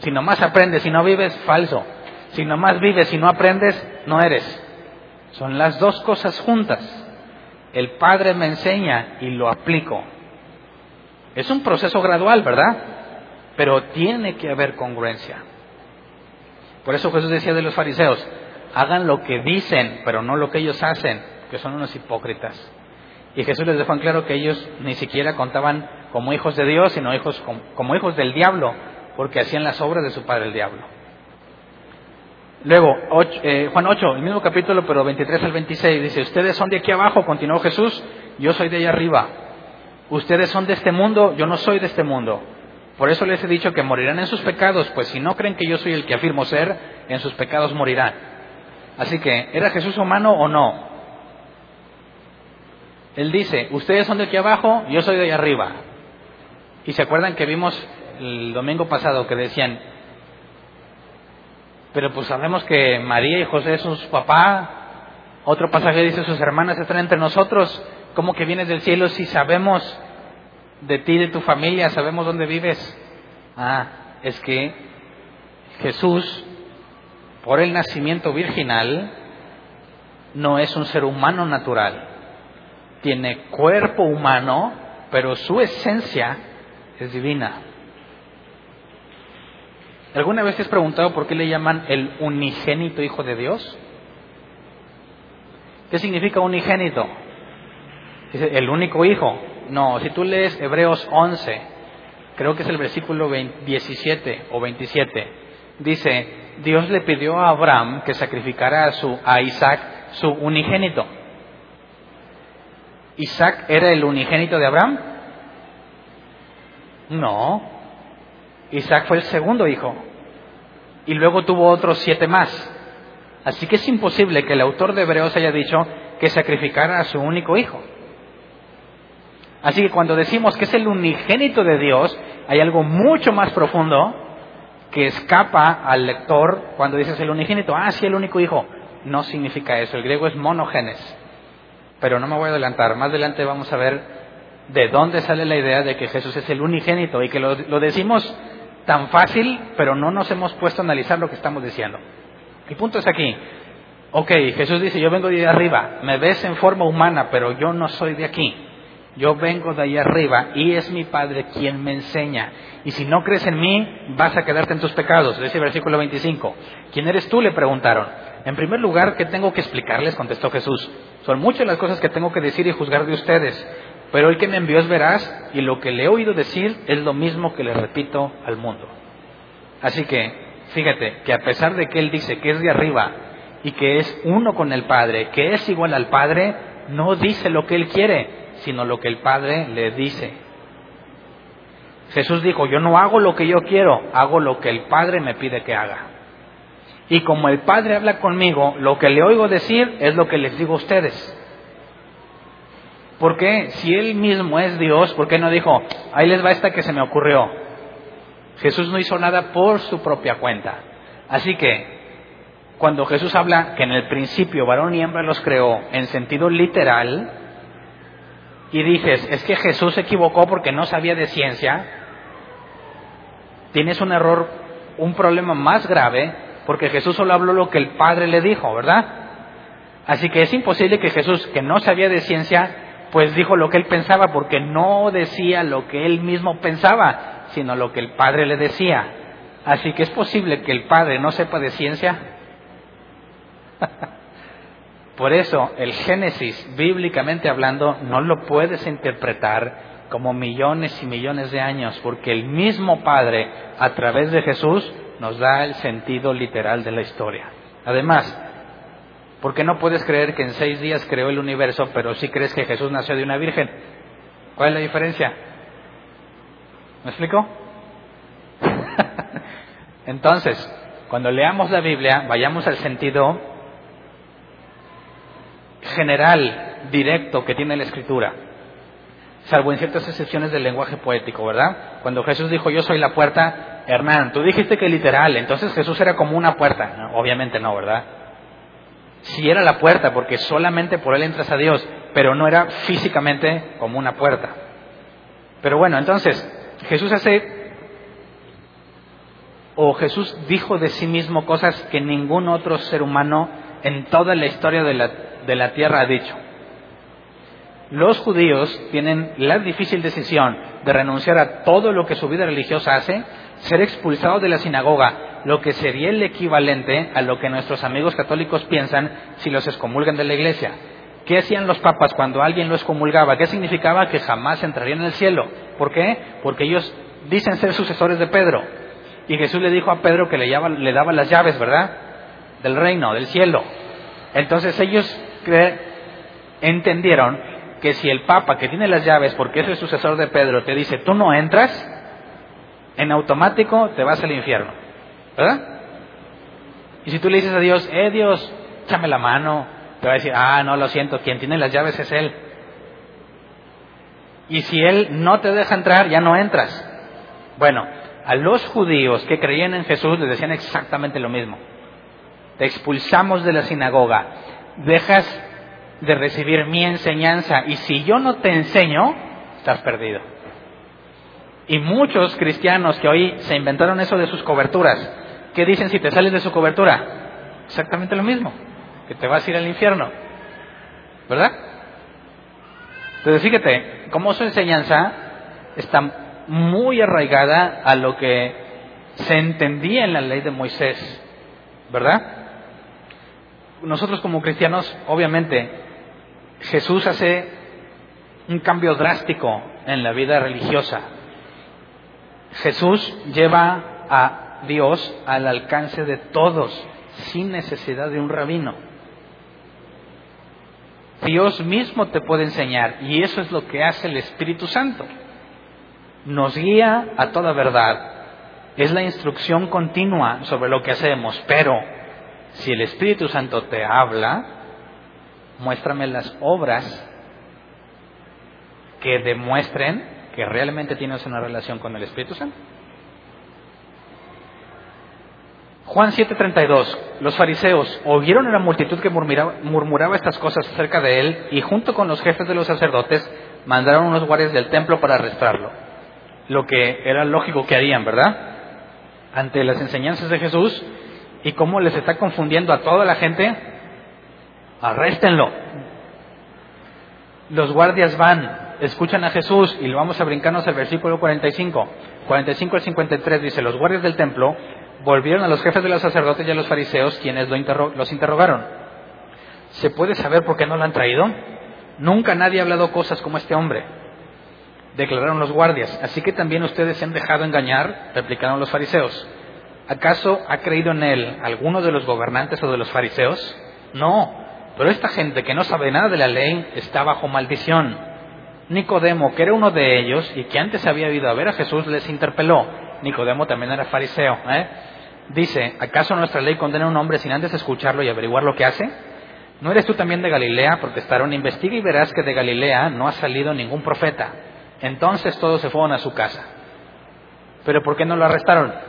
Si nomás aprendes y no vives, falso. Si nomás vives y no aprendes, no eres. Son las dos cosas juntas. El Padre me enseña y lo aplico. Es un proceso gradual, ¿verdad? Pero tiene que haber congruencia. Por eso Jesús decía de los fariseos, hagan lo que dicen, pero no lo que ellos hacen, que son unos hipócritas. Y Jesús les dejó en claro que ellos ni siquiera contaban como hijos de Dios, sino hijos como hijos del diablo, porque hacían las obras de su padre el diablo. Luego, eh, Juan 8, el mismo capítulo, pero 23 al 26, dice, ustedes son de aquí abajo, continuó Jesús, yo soy de allá arriba. Ustedes son de este mundo, yo no soy de este mundo. Por eso les he dicho que morirán en sus pecados, pues si no creen que yo soy el que afirmo ser, en sus pecados morirán. Así que, ¿era Jesús humano o no? Él dice, ustedes son de aquí abajo, yo soy de ahí arriba. Y se acuerdan que vimos el domingo pasado que decían, pero pues sabemos que María y José son su papá. Otro pasaje dice, sus hermanas están entre nosotros. ¿Cómo que vienes del cielo si sabemos de ti, de tu familia, sabemos dónde vives? Ah, es que Jesús, por el nacimiento virginal, no es un ser humano natural. Tiene cuerpo humano, pero su esencia es divina. ¿Alguna vez te has preguntado por qué le llaman el unigénito Hijo de Dios? ¿Qué significa unigénito? El único hijo. No, si tú lees Hebreos 11, creo que es el versículo 17 o 27, dice, Dios le pidió a Abraham que sacrificara a, su, a Isaac su unigénito. ¿Isaac era el unigénito de Abraham? No. Isaac fue el segundo hijo. Y luego tuvo otros siete más. Así que es imposible que el autor de Hebreos haya dicho que sacrificara a su único hijo. Así que cuando decimos que es el unigénito de Dios, hay algo mucho más profundo que escapa al lector cuando dices el unigénito. Ah, sí, el único hijo. No significa eso. El griego es monogenes. Pero no me voy a adelantar. Más adelante vamos a ver de dónde sale la idea de que Jesús es el unigénito y que lo, decimos tan fácil, pero no nos hemos puesto a analizar lo que estamos diciendo. El punto es aquí. Ok, Jesús dice, yo vengo de arriba, me ves en forma humana, pero yo no soy de aquí. Yo vengo de ahí arriba y es mi Padre quien me enseña. Y si no crees en mí, vas a quedarte en tus pecados. Dice versículo 25. ¿Quién eres tú? Le preguntaron. En primer lugar, ¿qué tengo que explicarles? Contestó Jesús. Son muchas las cosas que tengo que decir y juzgar de ustedes. Pero el que me envió es veraz y lo que le he oído decir es lo mismo que le repito al mundo. Así que, fíjate, que a pesar de que él dice que es de arriba y que es uno con el Padre, que es igual al Padre, no dice lo que él quiere, sino lo que el Padre le dice. Jesús dijo, yo no hago lo que yo quiero, hago lo que el Padre me pide que haga. Y como el Padre habla conmigo, lo que le oigo decir es lo que les digo a ustedes. ¿Por qué? Si Él mismo es Dios, ¿por qué no dijo, ahí les va esta que se me ocurrió? Jesús no hizo nada por su propia cuenta. Así que, cuando Jesús habla que en el principio varón y hembra los creó en sentido literal, y dices, es que Jesús se equivocó porque no sabía de ciencia, tienes un error, un problema más grave, porque Jesús solo habló lo que el Padre le dijo, ¿verdad? Así que es imposible que Jesús, que no sabía de ciencia, pues dijo lo que él pensaba, porque no decía lo que él mismo pensaba, sino lo que el Padre le decía. Así que es posible que el Padre no sepa de ciencia. [laughs] Por eso el Génesis, bíblicamente hablando, no lo puedes interpretar como millones y millones de años, porque el mismo Padre, a través de Jesús, nos da el sentido literal de la historia. Además, ¿por qué no puedes creer que en seis días creó el universo, pero sí crees que Jesús nació de una virgen? ¿Cuál es la diferencia? ¿Me explico? [laughs] Entonces, cuando leamos la Biblia, vayamos al sentido general, directo que tiene la escritura, salvo en ciertas excepciones del lenguaje poético, ¿verdad? Cuando Jesús dijo yo soy la puerta, Hernán, tú dijiste que literal, entonces Jesús era como una puerta, obviamente no, ¿verdad? Sí era la puerta, porque solamente por él entras a Dios, pero no era físicamente como una puerta. Pero bueno, entonces, Jesús hace, o Jesús dijo de sí mismo cosas que ningún otro ser humano en toda la historia de la de la tierra ha dicho. Los judíos tienen la difícil decisión de renunciar a todo lo que su vida religiosa hace, ser expulsados de la sinagoga, lo que sería el equivalente a lo que nuestros amigos católicos piensan si los excomulgan de la iglesia. ¿Qué hacían los papas cuando alguien lo excomulgaba? ¿Qué significaba que jamás entrarían en el cielo? ¿Por qué? Porque ellos dicen ser sucesores de Pedro. Y Jesús le dijo a Pedro que le, le daba las llaves, ¿verdad? Del reino, del cielo. Entonces ellos entendieron que si el Papa, que tiene las llaves, porque es el sucesor de Pedro, te dice, tú no entras, en automático te vas al infierno. ¿Verdad? Y si tú le dices a Dios, eh Dios, échame la mano, te va a decir, ah, no, lo siento, quien tiene las llaves es Él. Y si Él no te deja entrar, ya no entras. Bueno, a los judíos que creían en Jesús les decían exactamente lo mismo. Te expulsamos de la sinagoga, dejas de recibir mi enseñanza y si yo no te enseño, estás perdido. Y muchos cristianos que hoy se inventaron eso de sus coberturas, ¿qué dicen si te sales de su cobertura? Exactamente lo mismo, que te vas a ir al infierno. ¿Verdad? Entonces fíjate, cómo su enseñanza está muy arraigada a lo que se entendía en la ley de Moisés, ¿verdad? Nosotros como cristianos, obviamente, Jesús hace un cambio drástico en la vida religiosa. Jesús lleva a Dios al alcance de todos, sin necesidad de un rabino. Dios mismo te puede enseñar y eso es lo que hace el Espíritu Santo. Nos guía a toda verdad. Es la instrucción continua sobre lo que hacemos, pero si el Espíritu Santo te habla, muéstrame las obras que demuestren que realmente tienes una relación con el Espíritu Santo. Juan 7:32. Los fariseos oyeron a la multitud que murmuraba, murmuraba, estas cosas acerca de él y junto con los jefes de los sacerdotes mandaron unos guardias del templo para arrestarlo. Lo que era lógico que harían, ¿verdad? Ante las enseñanzas de Jesús y cómo les está confundiendo a toda la gente, arréstenlo. Los guardias van, escuchan a Jesús y lo vamos a brincarnos al versículo 45. 45 al 53 dice, los guardias del templo volvieron a los jefes de los sacerdotes y a los fariseos, quienes los interrogaron. ¿Se puede saber por qué no lo han traído? Nunca nadie ha hablado cosas como este hombre. Declararon los guardias. Así que también ustedes se han dejado engañar, replicaron los fariseos. ¿Acaso ha creído en él alguno de los gobernantes o de los fariseos? No, pero esta gente que no sabe nada de la ley está bajo maldición. Nicodemo, que era uno de ellos y que antes había ido a ver a Jesús, les interpeló. Nicodemo también era fariseo. ¿eh? Dice, ¿acaso nuestra ley condena a un hombre sin antes escucharlo y averiguar lo que hace? ¿No eres tú también de Galilea? Protestaron, investiga y verás que de Galilea no ha salido ningún profeta. Entonces todos se fueron a su casa. ¿Pero por qué no lo arrestaron?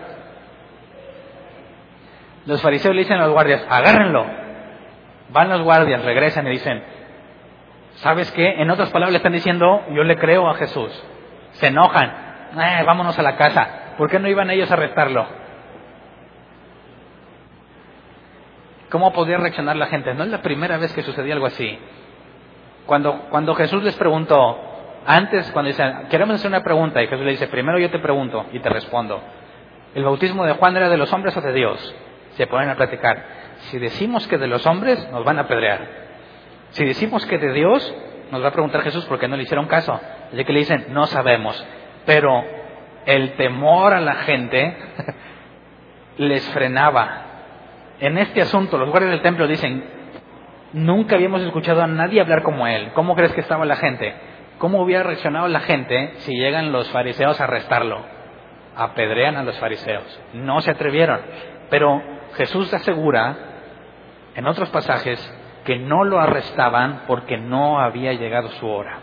Los fariseos le dicen a los guardias, agárrenlo. Van los guardias, regresan y dicen, ¿sabes qué? En otras palabras le están diciendo, yo le creo a Jesús. Se enojan, eh, vámonos a la casa. ¿Por qué no iban ellos a arrestarlo? ¿Cómo podría reaccionar la gente? No es la primera vez que sucedió algo así. Cuando, cuando Jesús les preguntó, antes, cuando dicen, queremos hacer una pregunta, y Jesús le dice, primero yo te pregunto y te respondo, ¿el bautismo de Juan era de los hombres o de Dios? Se ponen a platicar. Si decimos que de los hombres, nos van a apedrear. Si decimos que de Dios, nos va a preguntar Jesús por qué no le hicieron caso. Así que le dicen, no sabemos. Pero el temor a la gente [laughs] les frenaba. En este asunto, los guardias del templo dicen, nunca habíamos escuchado a nadie hablar como él. ¿Cómo crees que estaba la gente? ¿Cómo hubiera reaccionado la gente si llegan los fariseos a arrestarlo? Apedrean a los fariseos. No se atrevieron. Pero Jesús asegura, en otros pasajes, que no lo arrestaban porque no había llegado su hora.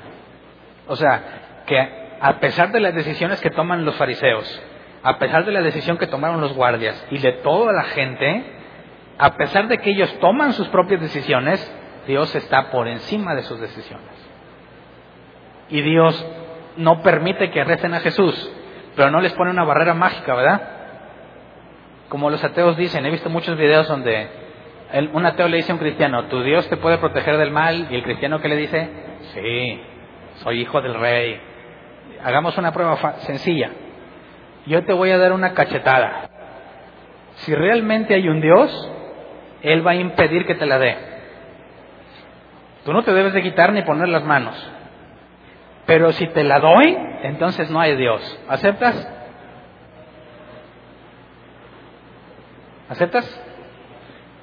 O sea, que a pesar de las decisiones que toman los fariseos, a pesar de la decisión que tomaron los guardias y de toda la gente, a pesar de que ellos toman sus propias decisiones, Dios está por encima de sus decisiones. Y Dios no permite que arresten a Jesús, pero no les pone una barrera mágica, ¿verdad? Como los ateos dicen, he visto muchos videos donde un ateo le dice a un cristiano, tu Dios te puede proteger del mal, y el cristiano que le dice, sí, soy hijo del rey, hagamos una prueba sencilla. Yo te voy a dar una cachetada. Si realmente hay un Dios, Él va a impedir que te la dé. Tú no te debes de quitar ni poner las manos. Pero si te la doy, entonces no hay Dios. ¿Aceptas? ¿Aceptas?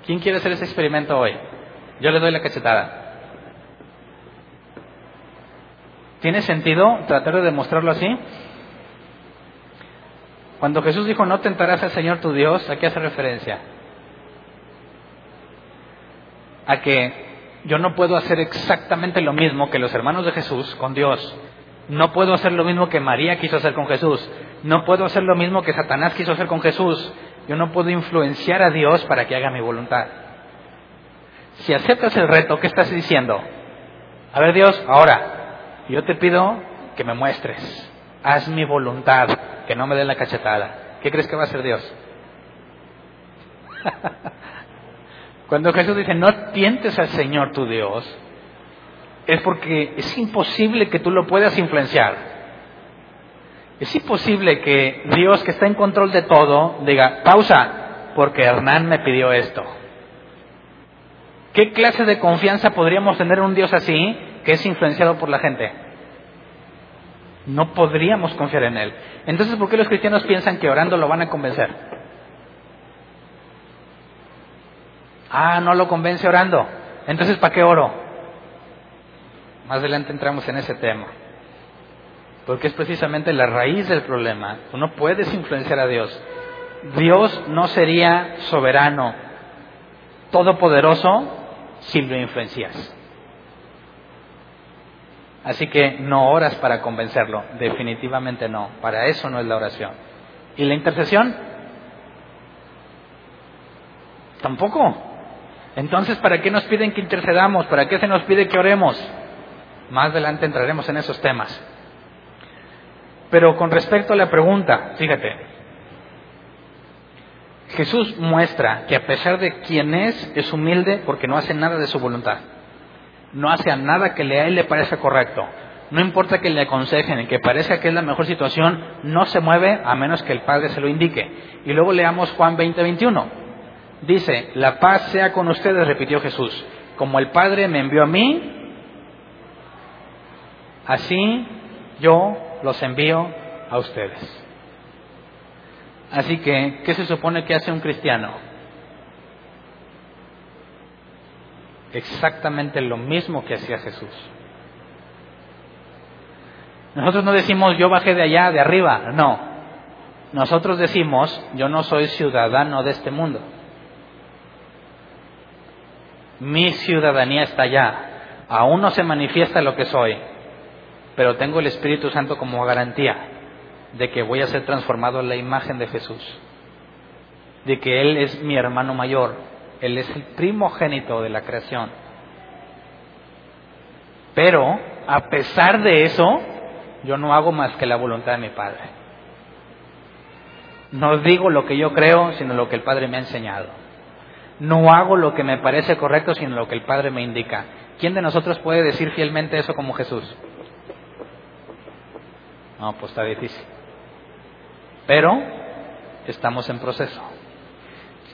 ¿Quién quiere hacer ese experimento hoy? Yo le doy la cachetada. ¿Tiene sentido tratar de demostrarlo así? Cuando Jesús dijo, no tentarás al Señor tu Dios, ¿a qué hace referencia? A que yo no puedo hacer exactamente lo mismo que los hermanos de Jesús con Dios. No puedo hacer lo mismo que María quiso hacer con Jesús. No puedo hacer lo mismo que Satanás quiso hacer con Jesús. Yo no puedo influenciar a Dios para que haga mi voluntad. Si aceptas el reto, ¿qué estás diciendo? A ver Dios, ahora, yo te pido que me muestres. Haz mi voluntad, que no me dé la cachetada. ¿Qué crees que va a hacer Dios? [laughs] Cuando Jesús dice, no tientes al Señor tu Dios, es porque es imposible que tú lo puedas influenciar. Es imposible que Dios, que está en control de todo, diga, pausa, porque Hernán me pidió esto. ¿Qué clase de confianza podríamos tener en un Dios así, que es influenciado por la gente? No podríamos confiar en Él. Entonces, ¿por qué los cristianos piensan que orando lo van a convencer? Ah, no lo convence orando. Entonces, ¿para qué oro? Más adelante entramos en ese tema. Porque es precisamente la raíz del problema. Tú no puedes influenciar a Dios. Dios no sería soberano, todopoderoso, si lo influencias. Así que no oras para convencerlo, definitivamente no. Para eso no es la oración. ¿Y la intercesión? Tampoco. Entonces, ¿para qué nos piden que intercedamos? ¿Para qué se nos pide que oremos? Más adelante entraremos en esos temas. Pero con respecto a la pregunta, fíjate, Jesús muestra que a pesar de quien es, es humilde porque no hace nada de su voluntad. No hace nada que a él le parezca correcto. No importa que le aconsejen, que parezca que es la mejor situación, no se mueve a menos que el Padre se lo indique. Y luego leamos Juan 20, 21. Dice, la paz sea con ustedes, repitió Jesús. Como el Padre me envió a mí, así yo los envío a ustedes. Así que, ¿qué se supone que hace un cristiano? Exactamente lo mismo que hacía Jesús. Nosotros no decimos yo bajé de allá, de arriba, no. Nosotros decimos yo no soy ciudadano de este mundo. Mi ciudadanía está allá. Aún no se manifiesta lo que soy, pero tengo el Espíritu Santo como garantía de que voy a ser transformado en la imagen de Jesús, de que Él es mi hermano mayor, Él es el primogénito de la creación. Pero, a pesar de eso, yo no hago más que la voluntad de mi Padre. No digo lo que yo creo, sino lo que el Padre me ha enseñado. No hago lo que me parece correcto, sino lo que el Padre me indica. ¿Quién de nosotros puede decir fielmente eso como Jesús? No, pues está difícil. Pero estamos en proceso.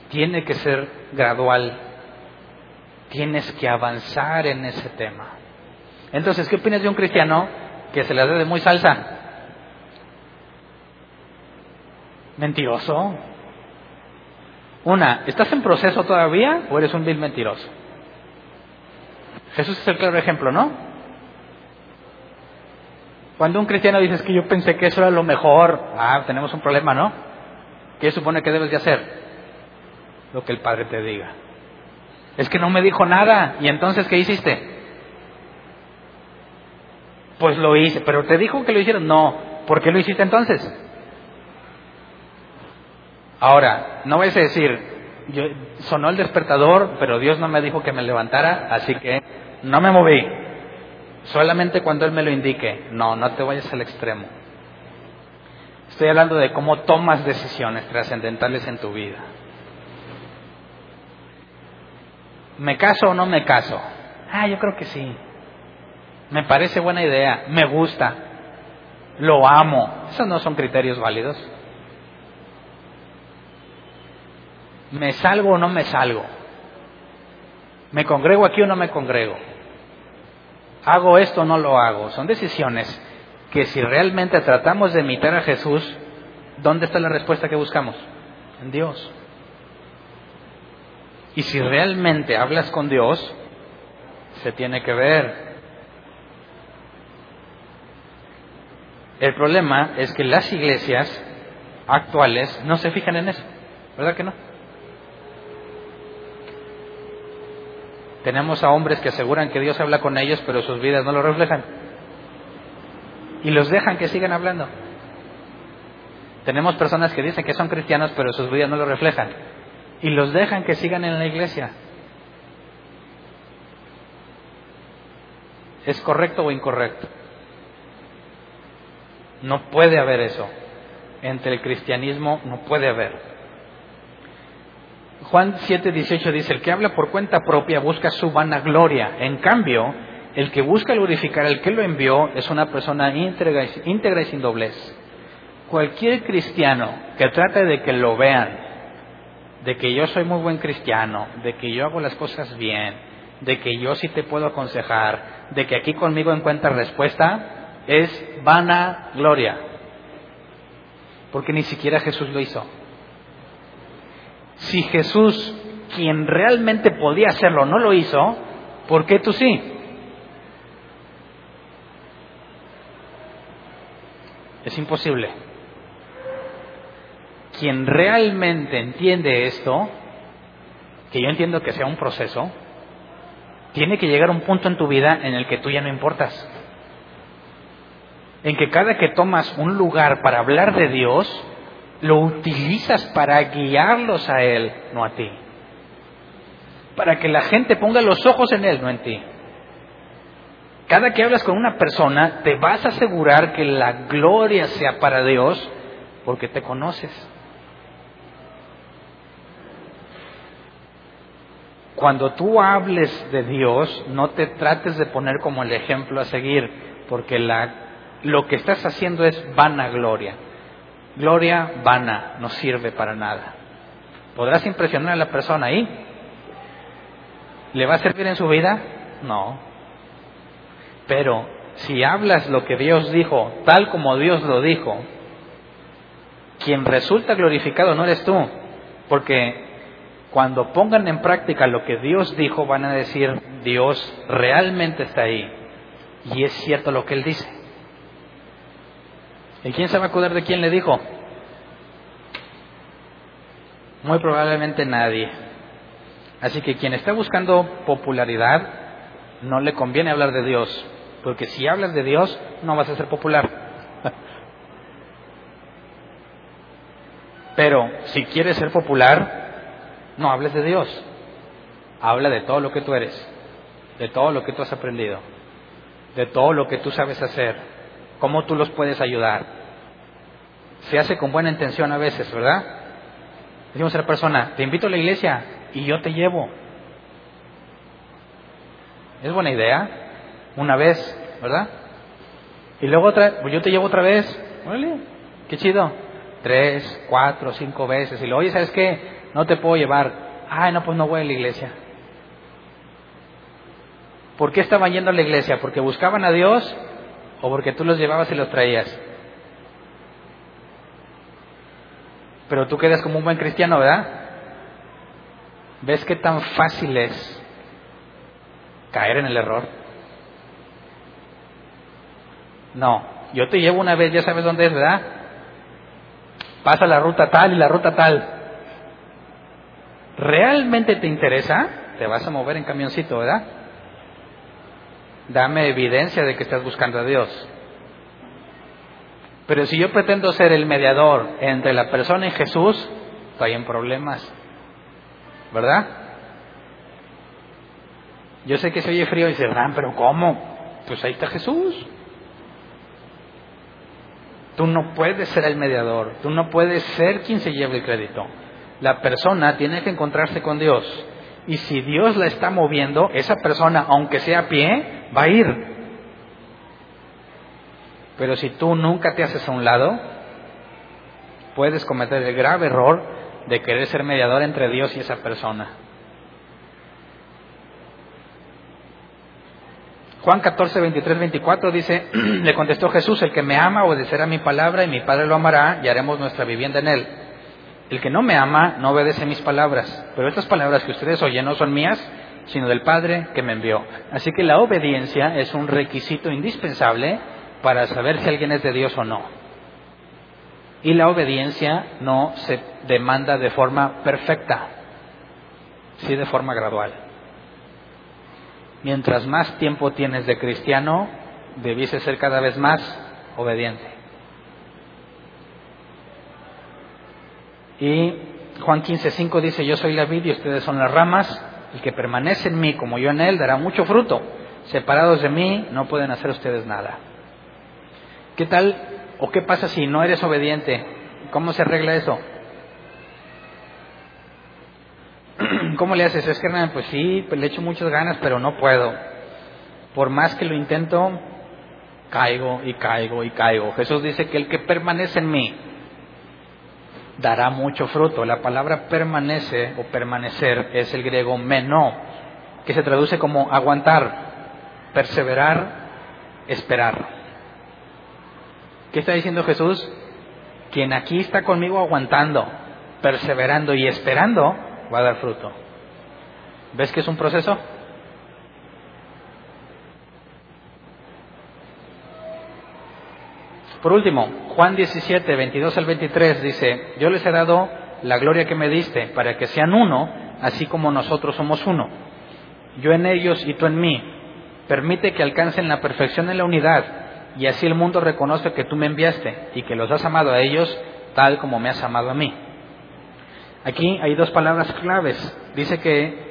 Tiene que ser gradual. Tienes que avanzar en ese tema. Entonces, ¿qué opinas de un cristiano que se le dé de muy salsa? Mentiroso. Una, ¿estás en proceso todavía o eres un vil mentiroso? Jesús es el claro ejemplo, ¿no? Cuando un cristiano dice que yo pensé que eso era lo mejor, ah, tenemos un problema, ¿no? ¿Qué supone que debes de hacer? Lo que el Padre te diga. Es que no me dijo nada. ¿Y entonces qué hiciste? Pues lo hice. ¿Pero te dijo que lo hicieron? No. ¿Por qué lo hiciste entonces? Ahora, no vais a decir, yo, sonó el despertador, pero Dios no me dijo que me levantara, así que no me moví. Solamente cuando Él me lo indique. No, no te vayas al extremo. Estoy hablando de cómo tomas decisiones trascendentales en tu vida. ¿Me caso o no me caso? Ah, yo creo que sí. Me parece buena idea, me gusta, lo amo. Esos no son criterios válidos. ¿Me salgo o no me salgo? ¿Me congrego aquí o no me congrego? ¿Hago esto o no lo hago? Son decisiones que si realmente tratamos de imitar a Jesús, ¿dónde está la respuesta que buscamos? En Dios. Y si realmente hablas con Dios, se tiene que ver. El problema es que las iglesias actuales no se fijan en eso, ¿verdad que no? Tenemos a hombres que aseguran que Dios habla con ellos, pero sus vidas no lo reflejan. y los dejan que sigan hablando. Tenemos personas que dicen que son cristianos, pero sus vidas no lo reflejan. Y los dejan que sigan en la iglesia. ¿Es correcto o incorrecto? No puede haber eso. Entre el cristianismo no puede haber. Juan 7:18 dice, el que habla por cuenta propia busca su vanagloria. En cambio, el que busca glorificar al que lo envió es una persona íntegra, íntegra y sin doblez. Cualquier cristiano que trate de que lo vean, de que yo soy muy buen cristiano, de que yo hago las cosas bien, de que yo sí te puedo aconsejar, de que aquí conmigo encuentras respuesta, es vana gloria. Porque ni siquiera Jesús lo hizo. Si Jesús, quien realmente podía hacerlo, no lo hizo, ¿por qué tú sí? Es imposible. Quien realmente entiende esto, que yo entiendo que sea un proceso, tiene que llegar a un punto en tu vida en el que tú ya no importas. En que cada que tomas un lugar para hablar de Dios, lo utilizas para guiarlos a Él, no a ti. Para que la gente ponga los ojos en Él, no en ti. Cada que hablas con una persona, te vas a asegurar que la gloria sea para Dios porque te conoces. Cuando tú hables de Dios, no te trates de poner como el ejemplo a seguir, porque la, lo que estás haciendo es vana gloria. Vana, no sirve para nada. ¿Podrás impresionar a la persona ahí? ¿Le va a servir en su vida? No. Pero si hablas lo que Dios dijo, tal como Dios lo dijo, quien resulta glorificado no eres tú, porque cuando pongan en práctica lo que Dios dijo, van a decir, Dios realmente está ahí. Y es cierto lo que Él dice. ¿Y quién se va a acordar de quién le dijo? Muy probablemente nadie. Así que quien está buscando popularidad, no le conviene hablar de Dios, porque si hablas de Dios, no vas a ser popular. [laughs] Pero si quieres ser popular, no hables de Dios. Habla de todo lo que tú eres, de todo lo que tú has aprendido, de todo lo que tú sabes hacer, cómo tú los puedes ayudar. Se hace con buena intención a veces, ¿verdad? Decimos a la persona, te invito a la iglesia y yo te llevo. ¿Es buena idea? una vez, ¿verdad? Y luego otra, pues yo te llevo otra vez, ¿vale? Qué chido. Tres, cuatro, cinco veces. Y luego, oye, ¿sabes qué? No te puedo llevar. Ay, no, pues no voy a la iglesia. ¿Por qué estaban yendo a la iglesia? ¿Porque buscaban a Dios o porque tú los llevabas y los traías? Pero tú quedas como un buen cristiano, ¿verdad? ¿Ves qué tan fácil es caer en el error? No, yo te llevo una vez, ya sabes dónde es, ¿verdad? Pasa la ruta tal y la ruta tal. ¿Realmente te interesa? Te vas a mover en camioncito, ¿verdad? Dame evidencia de que estás buscando a Dios. Pero si yo pretendo ser el mediador entre la persona y Jesús, estoy en problemas. ¿Verdad? Yo sé que se oye frío y dice, pero ¿cómo? Pues ahí está Jesús. Tú no puedes ser el mediador, tú no puedes ser quien se lleve el crédito. La persona tiene que encontrarse con Dios. Y si Dios la está moviendo, esa persona, aunque sea a pie, va a ir. Pero si tú nunca te haces a un lado, puedes cometer el grave error de querer ser mediador entre Dios y esa persona. Juan 14, 23, 24 dice, [clears throat] le contestó Jesús, el que me ama obedecerá mi palabra y mi Padre lo amará y haremos nuestra vivienda en él. El que no me ama no obedece mis palabras, pero estas palabras que ustedes oyen no son mías, sino del Padre que me envió. Así que la obediencia es un requisito indispensable para saber si alguien es de Dios o no. Y la obediencia no se demanda de forma perfecta, sí de forma gradual. Mientras más tiempo tienes de cristiano, debiese ser cada vez más obediente. Y Juan 15:5 dice, yo soy la vid y ustedes son las ramas, el que permanece en mí como yo en él dará mucho fruto. Separados de mí no pueden hacer ustedes nada. ¿Qué tal o qué pasa si no eres obediente? ¿Cómo se arregla eso? [clears throat] ¿Cómo le haces? Es que, pues sí, pues le echo muchas ganas, pero no puedo. Por más que lo intento, caigo y caigo y caigo. Jesús dice que el que permanece en mí dará mucho fruto. La palabra permanece o permanecer es el griego meno, que se traduce como aguantar, perseverar, esperar. ¿Qué está diciendo Jesús? Quien aquí está conmigo aguantando, perseverando y esperando, va a dar fruto. ¿Ves que es un proceso? Por último, Juan 17, 22 al 23 dice, yo les he dado la gloria que me diste para que sean uno, así como nosotros somos uno. Yo en ellos y tú en mí. Permite que alcancen la perfección en la unidad y así el mundo reconoce que tú me enviaste y que los has amado a ellos tal como me has amado a mí. Aquí hay dos palabras claves. Dice que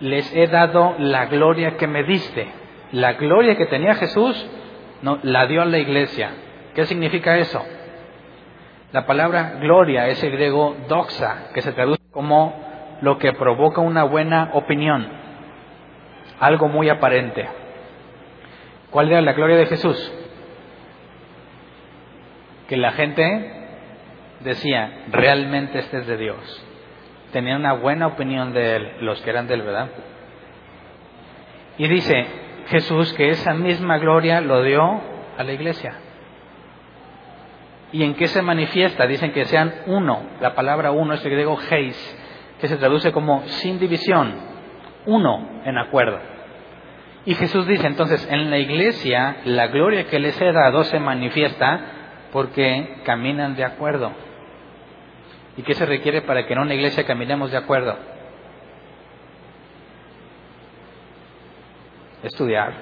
les he dado la gloria que me diste. La gloria que tenía Jesús no, la dio a la iglesia. ¿Qué significa eso? La palabra gloria es el griego doxa, que se traduce como lo que provoca una buena opinión, algo muy aparente. ¿Cuál era la gloria de Jesús? Que la gente decía, realmente este es de Dios. Tenía una buena opinión de él, los que eran de él, ¿verdad? Y dice Jesús que esa misma gloria lo dio a la iglesia. ¿Y en qué se manifiesta? Dicen que sean uno. La palabra uno es el griego heis, que se traduce como sin división, uno en acuerdo. Y Jesús dice entonces, en la iglesia la gloria que les he dado se manifiesta porque caminan de acuerdo. ¿Y qué se requiere para que en una iglesia caminemos de acuerdo? Estudiar,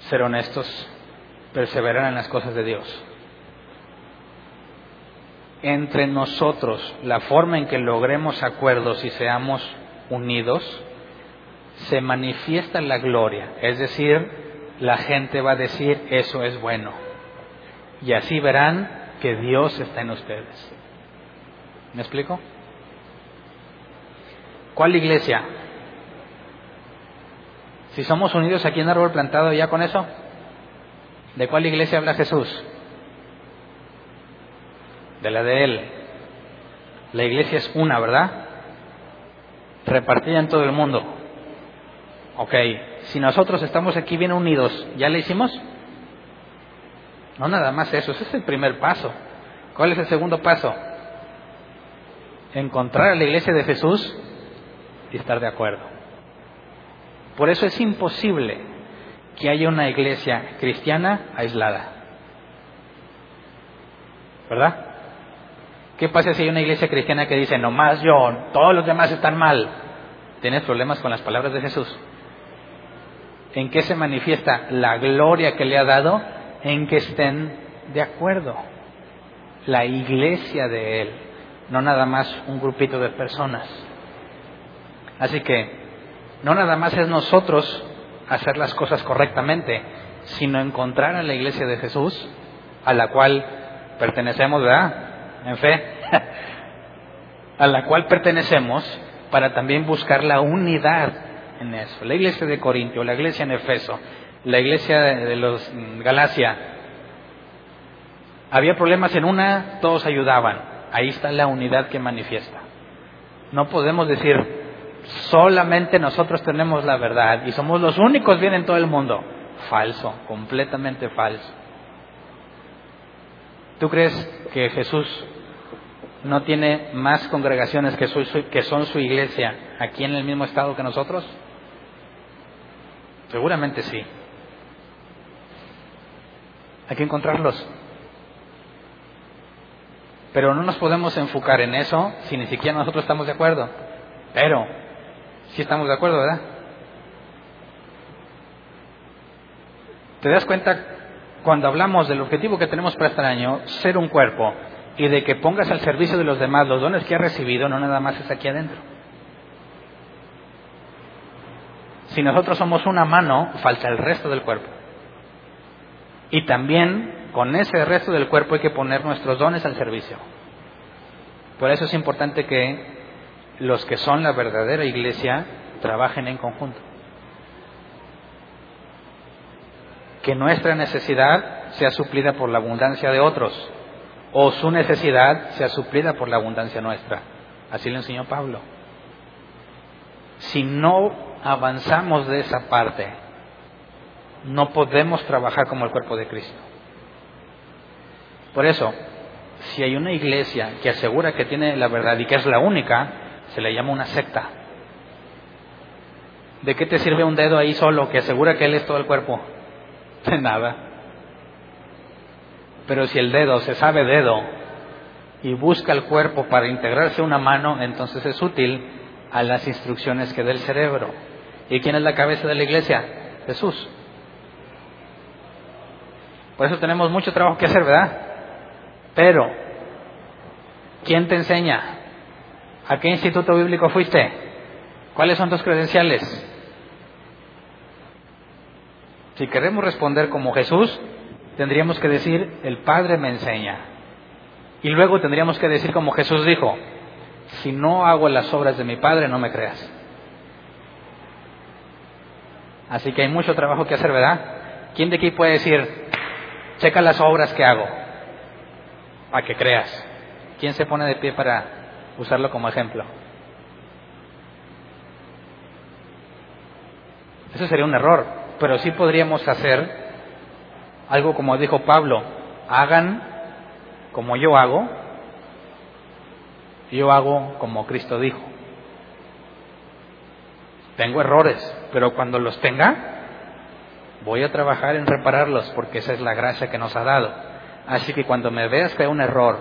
ser honestos, perseverar en las cosas de Dios. Entre nosotros, la forma en que logremos acuerdos y seamos unidos, se manifiesta la gloria. Es decir, la gente va a decir, eso es bueno. Y así verán que Dios está en ustedes. ¿Me explico? ¿Cuál iglesia? Si somos unidos aquí en árbol plantado, ¿ya con eso? ¿De cuál iglesia habla Jesús? De la de Él. La iglesia es una, ¿verdad? Repartida en todo el mundo. Ok, si nosotros estamos aquí bien unidos, ¿ya le hicimos? No nada más eso, ese es el primer paso. ¿Cuál es el segundo paso? encontrar a la iglesia de Jesús y estar de acuerdo. Por eso es imposible que haya una iglesia cristiana aislada. ¿Verdad? ¿Qué pasa si hay una iglesia cristiana que dice, no más yo, todos los demás están mal? ¿Tienes problemas con las palabras de Jesús? ¿En qué se manifiesta la gloria que le ha dado? En que estén de acuerdo. La iglesia de Él no nada más un grupito de personas. Así que no nada más es nosotros hacer las cosas correctamente, sino encontrar a la iglesia de Jesús, a la cual pertenecemos, ¿verdad? En fe, [laughs] a la cual pertenecemos para también buscar la unidad en eso. La iglesia de Corintio, la iglesia en Efeso, la iglesia de los Galacia. Había problemas en una, todos ayudaban Ahí está la unidad que manifiesta. No podemos decir, solamente nosotros tenemos la verdad y somos los únicos bien en todo el mundo. Falso, completamente falso. ¿Tú crees que Jesús no tiene más congregaciones que, que son su iglesia aquí en el mismo estado que nosotros? Seguramente sí. Hay que encontrarlos. Pero no nos podemos enfocar en eso si ni siquiera nosotros estamos de acuerdo. Pero, sí estamos de acuerdo, ¿verdad? ¿Te das cuenta cuando hablamos del objetivo que tenemos para este año, ser un cuerpo, y de que pongas al servicio de los demás los dones que has recibido, no nada más es aquí adentro. Si nosotros somos una mano, falta el resto del cuerpo. Y también con ese resto del cuerpo hay que poner nuestros dones al servicio. Por eso es importante que los que son la verdadera iglesia trabajen en conjunto. Que nuestra necesidad sea suplida por la abundancia de otros o su necesidad sea suplida por la abundancia nuestra. Así lo enseñó Pablo. Si no avanzamos de esa parte, no podemos trabajar como el cuerpo de Cristo. Por eso, si hay una iglesia que asegura que tiene la verdad y que es la única, se le llama una secta. ¿De qué te sirve un dedo ahí solo que asegura que él es todo el cuerpo? [laughs] De nada. Pero si el dedo se sabe dedo y busca el cuerpo para integrarse una mano, entonces es útil a las instrucciones que da el cerebro. ¿Y quién es la cabeza de la iglesia? Jesús. Por eso tenemos mucho trabajo que hacer, ¿verdad? Pero, ¿quién te enseña? ¿A qué instituto bíblico fuiste? ¿Cuáles son tus credenciales? Si queremos responder como Jesús, tendríamos que decir, el Padre me enseña. Y luego tendríamos que decir como Jesús dijo, si no hago las obras de mi Padre, no me creas. Así que hay mucho trabajo que hacer, ¿verdad? ¿Quién de aquí puede decir, checa las obras que hago, para que creas? ¿Quién se pone de pie para usarlo como ejemplo? Eso sería un error, pero sí podríamos hacer algo como dijo Pablo, hagan como yo hago, yo hago como Cristo dijo. Tengo errores, pero cuando los tenga, voy a trabajar en repararlos porque esa es la gracia que nos ha dado. Así que cuando me veas que hay un error,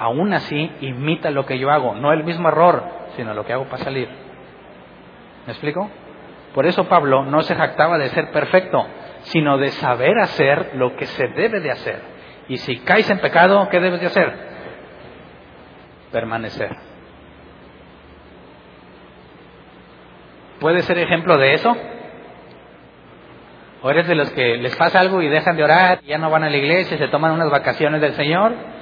aún así imita lo que yo hago, no el mismo error, sino lo que hago para salir. ¿Me explico? Por eso Pablo no se jactaba de ser perfecto, sino de saber hacer lo que se debe de hacer. Y si caes en pecado, ¿qué debes de hacer? Permanecer. ¿Puede ser ejemplo de eso? ¿O eres de los que les pasa algo y dejan de orar, y ya no van a la iglesia, se toman unas vacaciones del Señor,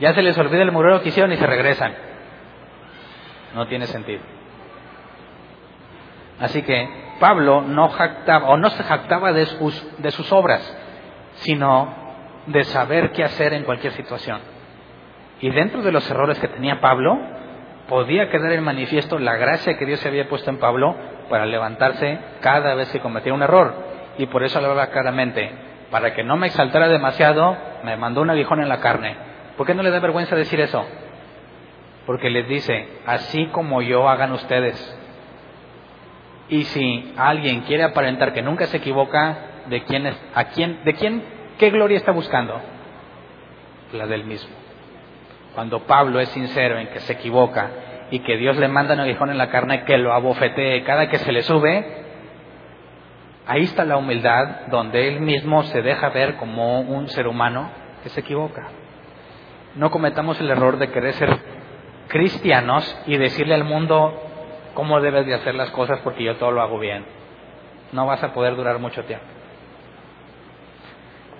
ya se les olvida el murero que hicieron y se regresan? No tiene sentido. Así que Pablo no jactaba, o no se jactaba de sus, de sus obras, sino de saber qué hacer en cualquier situación. Y dentro de los errores que tenía Pablo, podía quedar en manifiesto la gracia que Dios se había puesto en Pablo para levantarse cada vez que cometía un error. Y por eso hablaba claramente, para que no me exaltara demasiado, me mandó un aguijón en la carne. ¿Por qué no le da vergüenza decir eso? Porque les dice, así como yo hagan ustedes. Y si alguien quiere aparentar que nunca se equivoca, ¿de quién es, a quién, de quién, qué gloria está buscando? La del mismo. Cuando Pablo es sincero en que se equivoca y que Dios le manda un aguijón en la carne que lo abofetee cada que se le sube, ahí está la humildad donde él mismo se deja ver como un ser humano que se equivoca. No cometamos el error de querer ser cristianos y decirle al mundo cómo debes de hacer las cosas porque yo todo lo hago bien. No vas a poder durar mucho tiempo.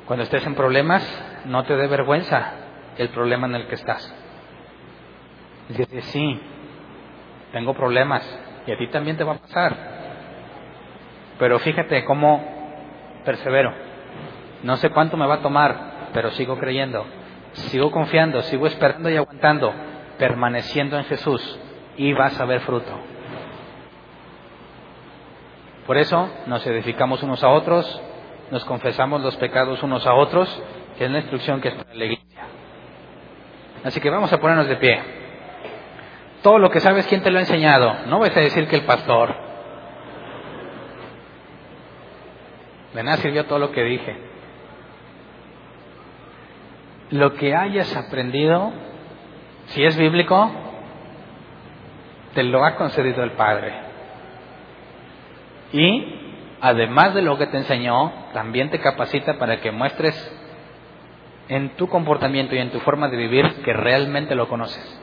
Cuando estés en problemas, no te dé vergüenza el problema en el que estás. Dice, sí, tengo problemas y a ti también te va a pasar. Pero fíjate cómo persevero. No sé cuánto me va a tomar, pero sigo creyendo. Sigo confiando, sigo esperando y aguantando, permaneciendo en Jesús y vas a ver fruto. Por eso nos edificamos unos a otros, nos confesamos los pecados unos a otros, que es la instrucción que es para la iglesia. Así que vamos a ponernos de pie. Todo lo que sabes, ¿quién te lo ha enseñado? No vas a decir que el pastor. De nada sirvió todo lo que dije. Lo que hayas aprendido, si es bíblico, te lo ha concedido el Padre. Y además de lo que te enseñó, también te capacita para que muestres en tu comportamiento y en tu forma de vivir que realmente lo conoces,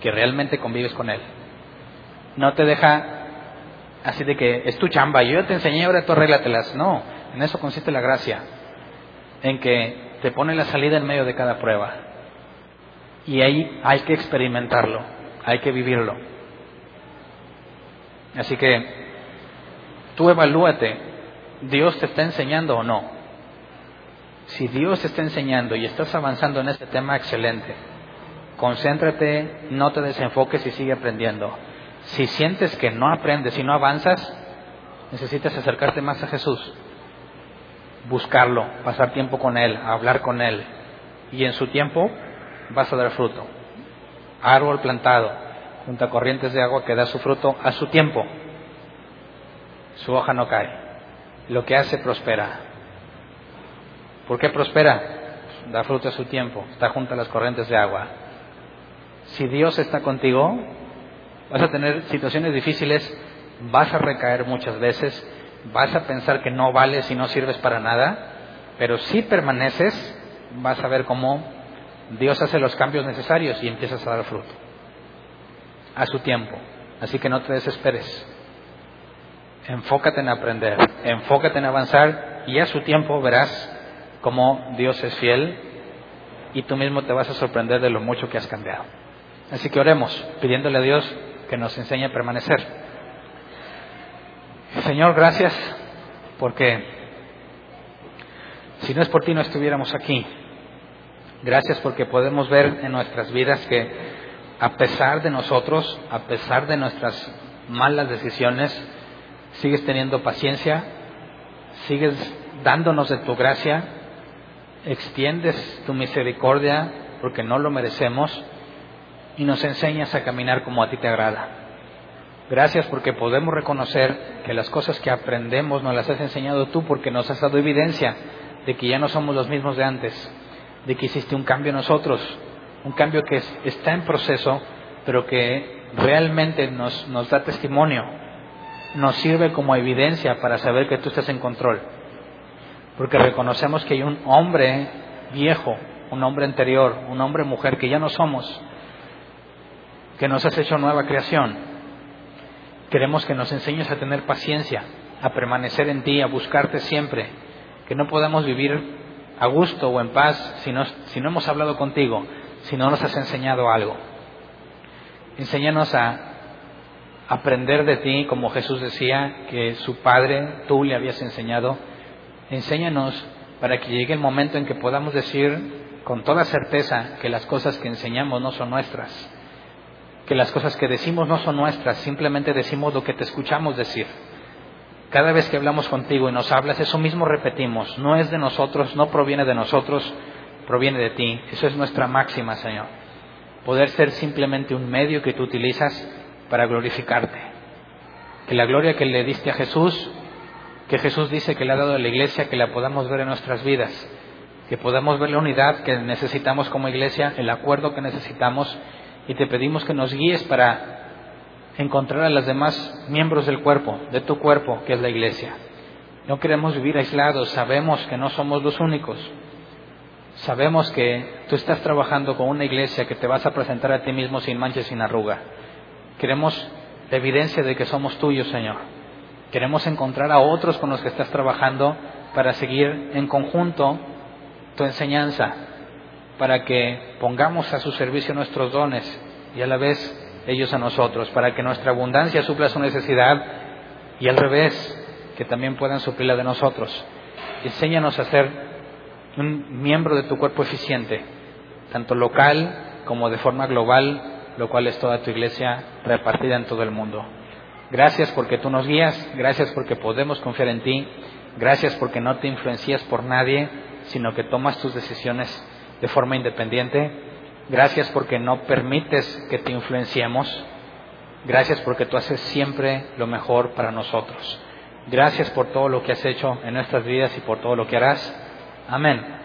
que realmente convives con Él. No te deja así de que es tu chamba, yo te enseñé, ahora tú arréglatelas. No, en eso consiste la gracia, en que te pone la salida en medio de cada prueba. Y ahí hay que experimentarlo, hay que vivirlo. Así que tú evalúate, ¿Dios te está enseñando o no? Si Dios te está enseñando y estás avanzando en este tema, excelente. Concéntrate, no te desenfoques y sigue aprendiendo. Si sientes que no aprendes y no avanzas, necesitas acercarte más a Jesús, buscarlo, pasar tiempo con Él, hablar con Él. Y en su tiempo vas a dar fruto. Árbol plantado junto a corrientes de agua que da su fruto a su tiempo. Su hoja no cae. Lo que hace prospera. ¿Por qué prospera? Da fruto a su tiempo. Está junto a las corrientes de agua. Si Dios está contigo, vas a tener situaciones difíciles, vas a recaer muchas veces, vas a pensar que no vales y no sirves para nada, pero si permaneces, vas a ver cómo Dios hace los cambios necesarios y empiezas a dar fruto a su tiempo. Así que no te desesperes. Enfócate en aprender, enfócate en avanzar y a su tiempo verás cómo Dios es fiel y tú mismo te vas a sorprender de lo mucho que has cambiado. Así que oremos pidiéndole a Dios que nos enseñe a permanecer. Señor, gracias porque si no es por ti no estuviéramos aquí. Gracias porque podemos ver en nuestras vidas que a pesar de nosotros, a pesar de nuestras malas decisiones, sigues teniendo paciencia, sigues dándonos de tu gracia, extiendes tu misericordia porque no lo merecemos y nos enseñas a caminar como a ti te agrada. Gracias porque podemos reconocer que las cosas que aprendemos nos las has enseñado tú porque nos has dado evidencia de que ya no somos los mismos de antes de que hiciste un cambio en nosotros, un cambio que está en proceso, pero que realmente nos, nos da testimonio, nos sirve como evidencia para saber que tú estás en control. Porque reconocemos que hay un hombre viejo, un hombre anterior, un hombre mujer que ya no somos, que nos has hecho nueva creación. Queremos que nos enseñes a tener paciencia, a permanecer en ti, a buscarte siempre, que no podamos vivir a gusto o en paz si no, si no hemos hablado contigo, si no nos has enseñado algo. Enséñanos a aprender de ti, como Jesús decía que su Padre, tú le habías enseñado. Enséñanos para que llegue el momento en que podamos decir con toda certeza que las cosas que enseñamos no son nuestras, que las cosas que decimos no son nuestras, simplemente decimos lo que te escuchamos decir. Cada vez que hablamos contigo y nos hablas, eso mismo repetimos. No es de nosotros, no proviene de nosotros, proviene de ti. Eso es nuestra máxima, Señor. Poder ser simplemente un medio que tú utilizas para glorificarte. Que la gloria que le diste a Jesús, que Jesús dice que le ha dado a la iglesia, que la podamos ver en nuestras vidas. Que podamos ver la unidad que necesitamos como iglesia, el acuerdo que necesitamos. Y te pedimos que nos guíes para encontrar a los demás miembros del cuerpo, de tu cuerpo, que es la iglesia. No queremos vivir aislados, sabemos que no somos los únicos. Sabemos que tú estás trabajando con una iglesia que te vas a presentar a ti mismo sin mancha sin arruga. Queremos la evidencia de que somos tuyos, Señor. Queremos encontrar a otros con los que estás trabajando para seguir en conjunto tu enseñanza, para que pongamos a su servicio nuestros dones y a la vez ellos a nosotros, para que nuestra abundancia supla su necesidad y al revés, que también puedan suplir la de nosotros. Enséñanos a ser un miembro de tu cuerpo eficiente, tanto local como de forma global, lo cual es toda tu iglesia repartida en todo el mundo. Gracias porque tú nos guías, gracias porque podemos confiar en ti, gracias porque no te influencias por nadie, sino que tomas tus decisiones de forma independiente Gracias porque no permites que te influenciemos. Gracias porque tú haces siempre lo mejor para nosotros. Gracias por todo lo que has hecho en nuestras vidas y por todo lo que harás. Amén.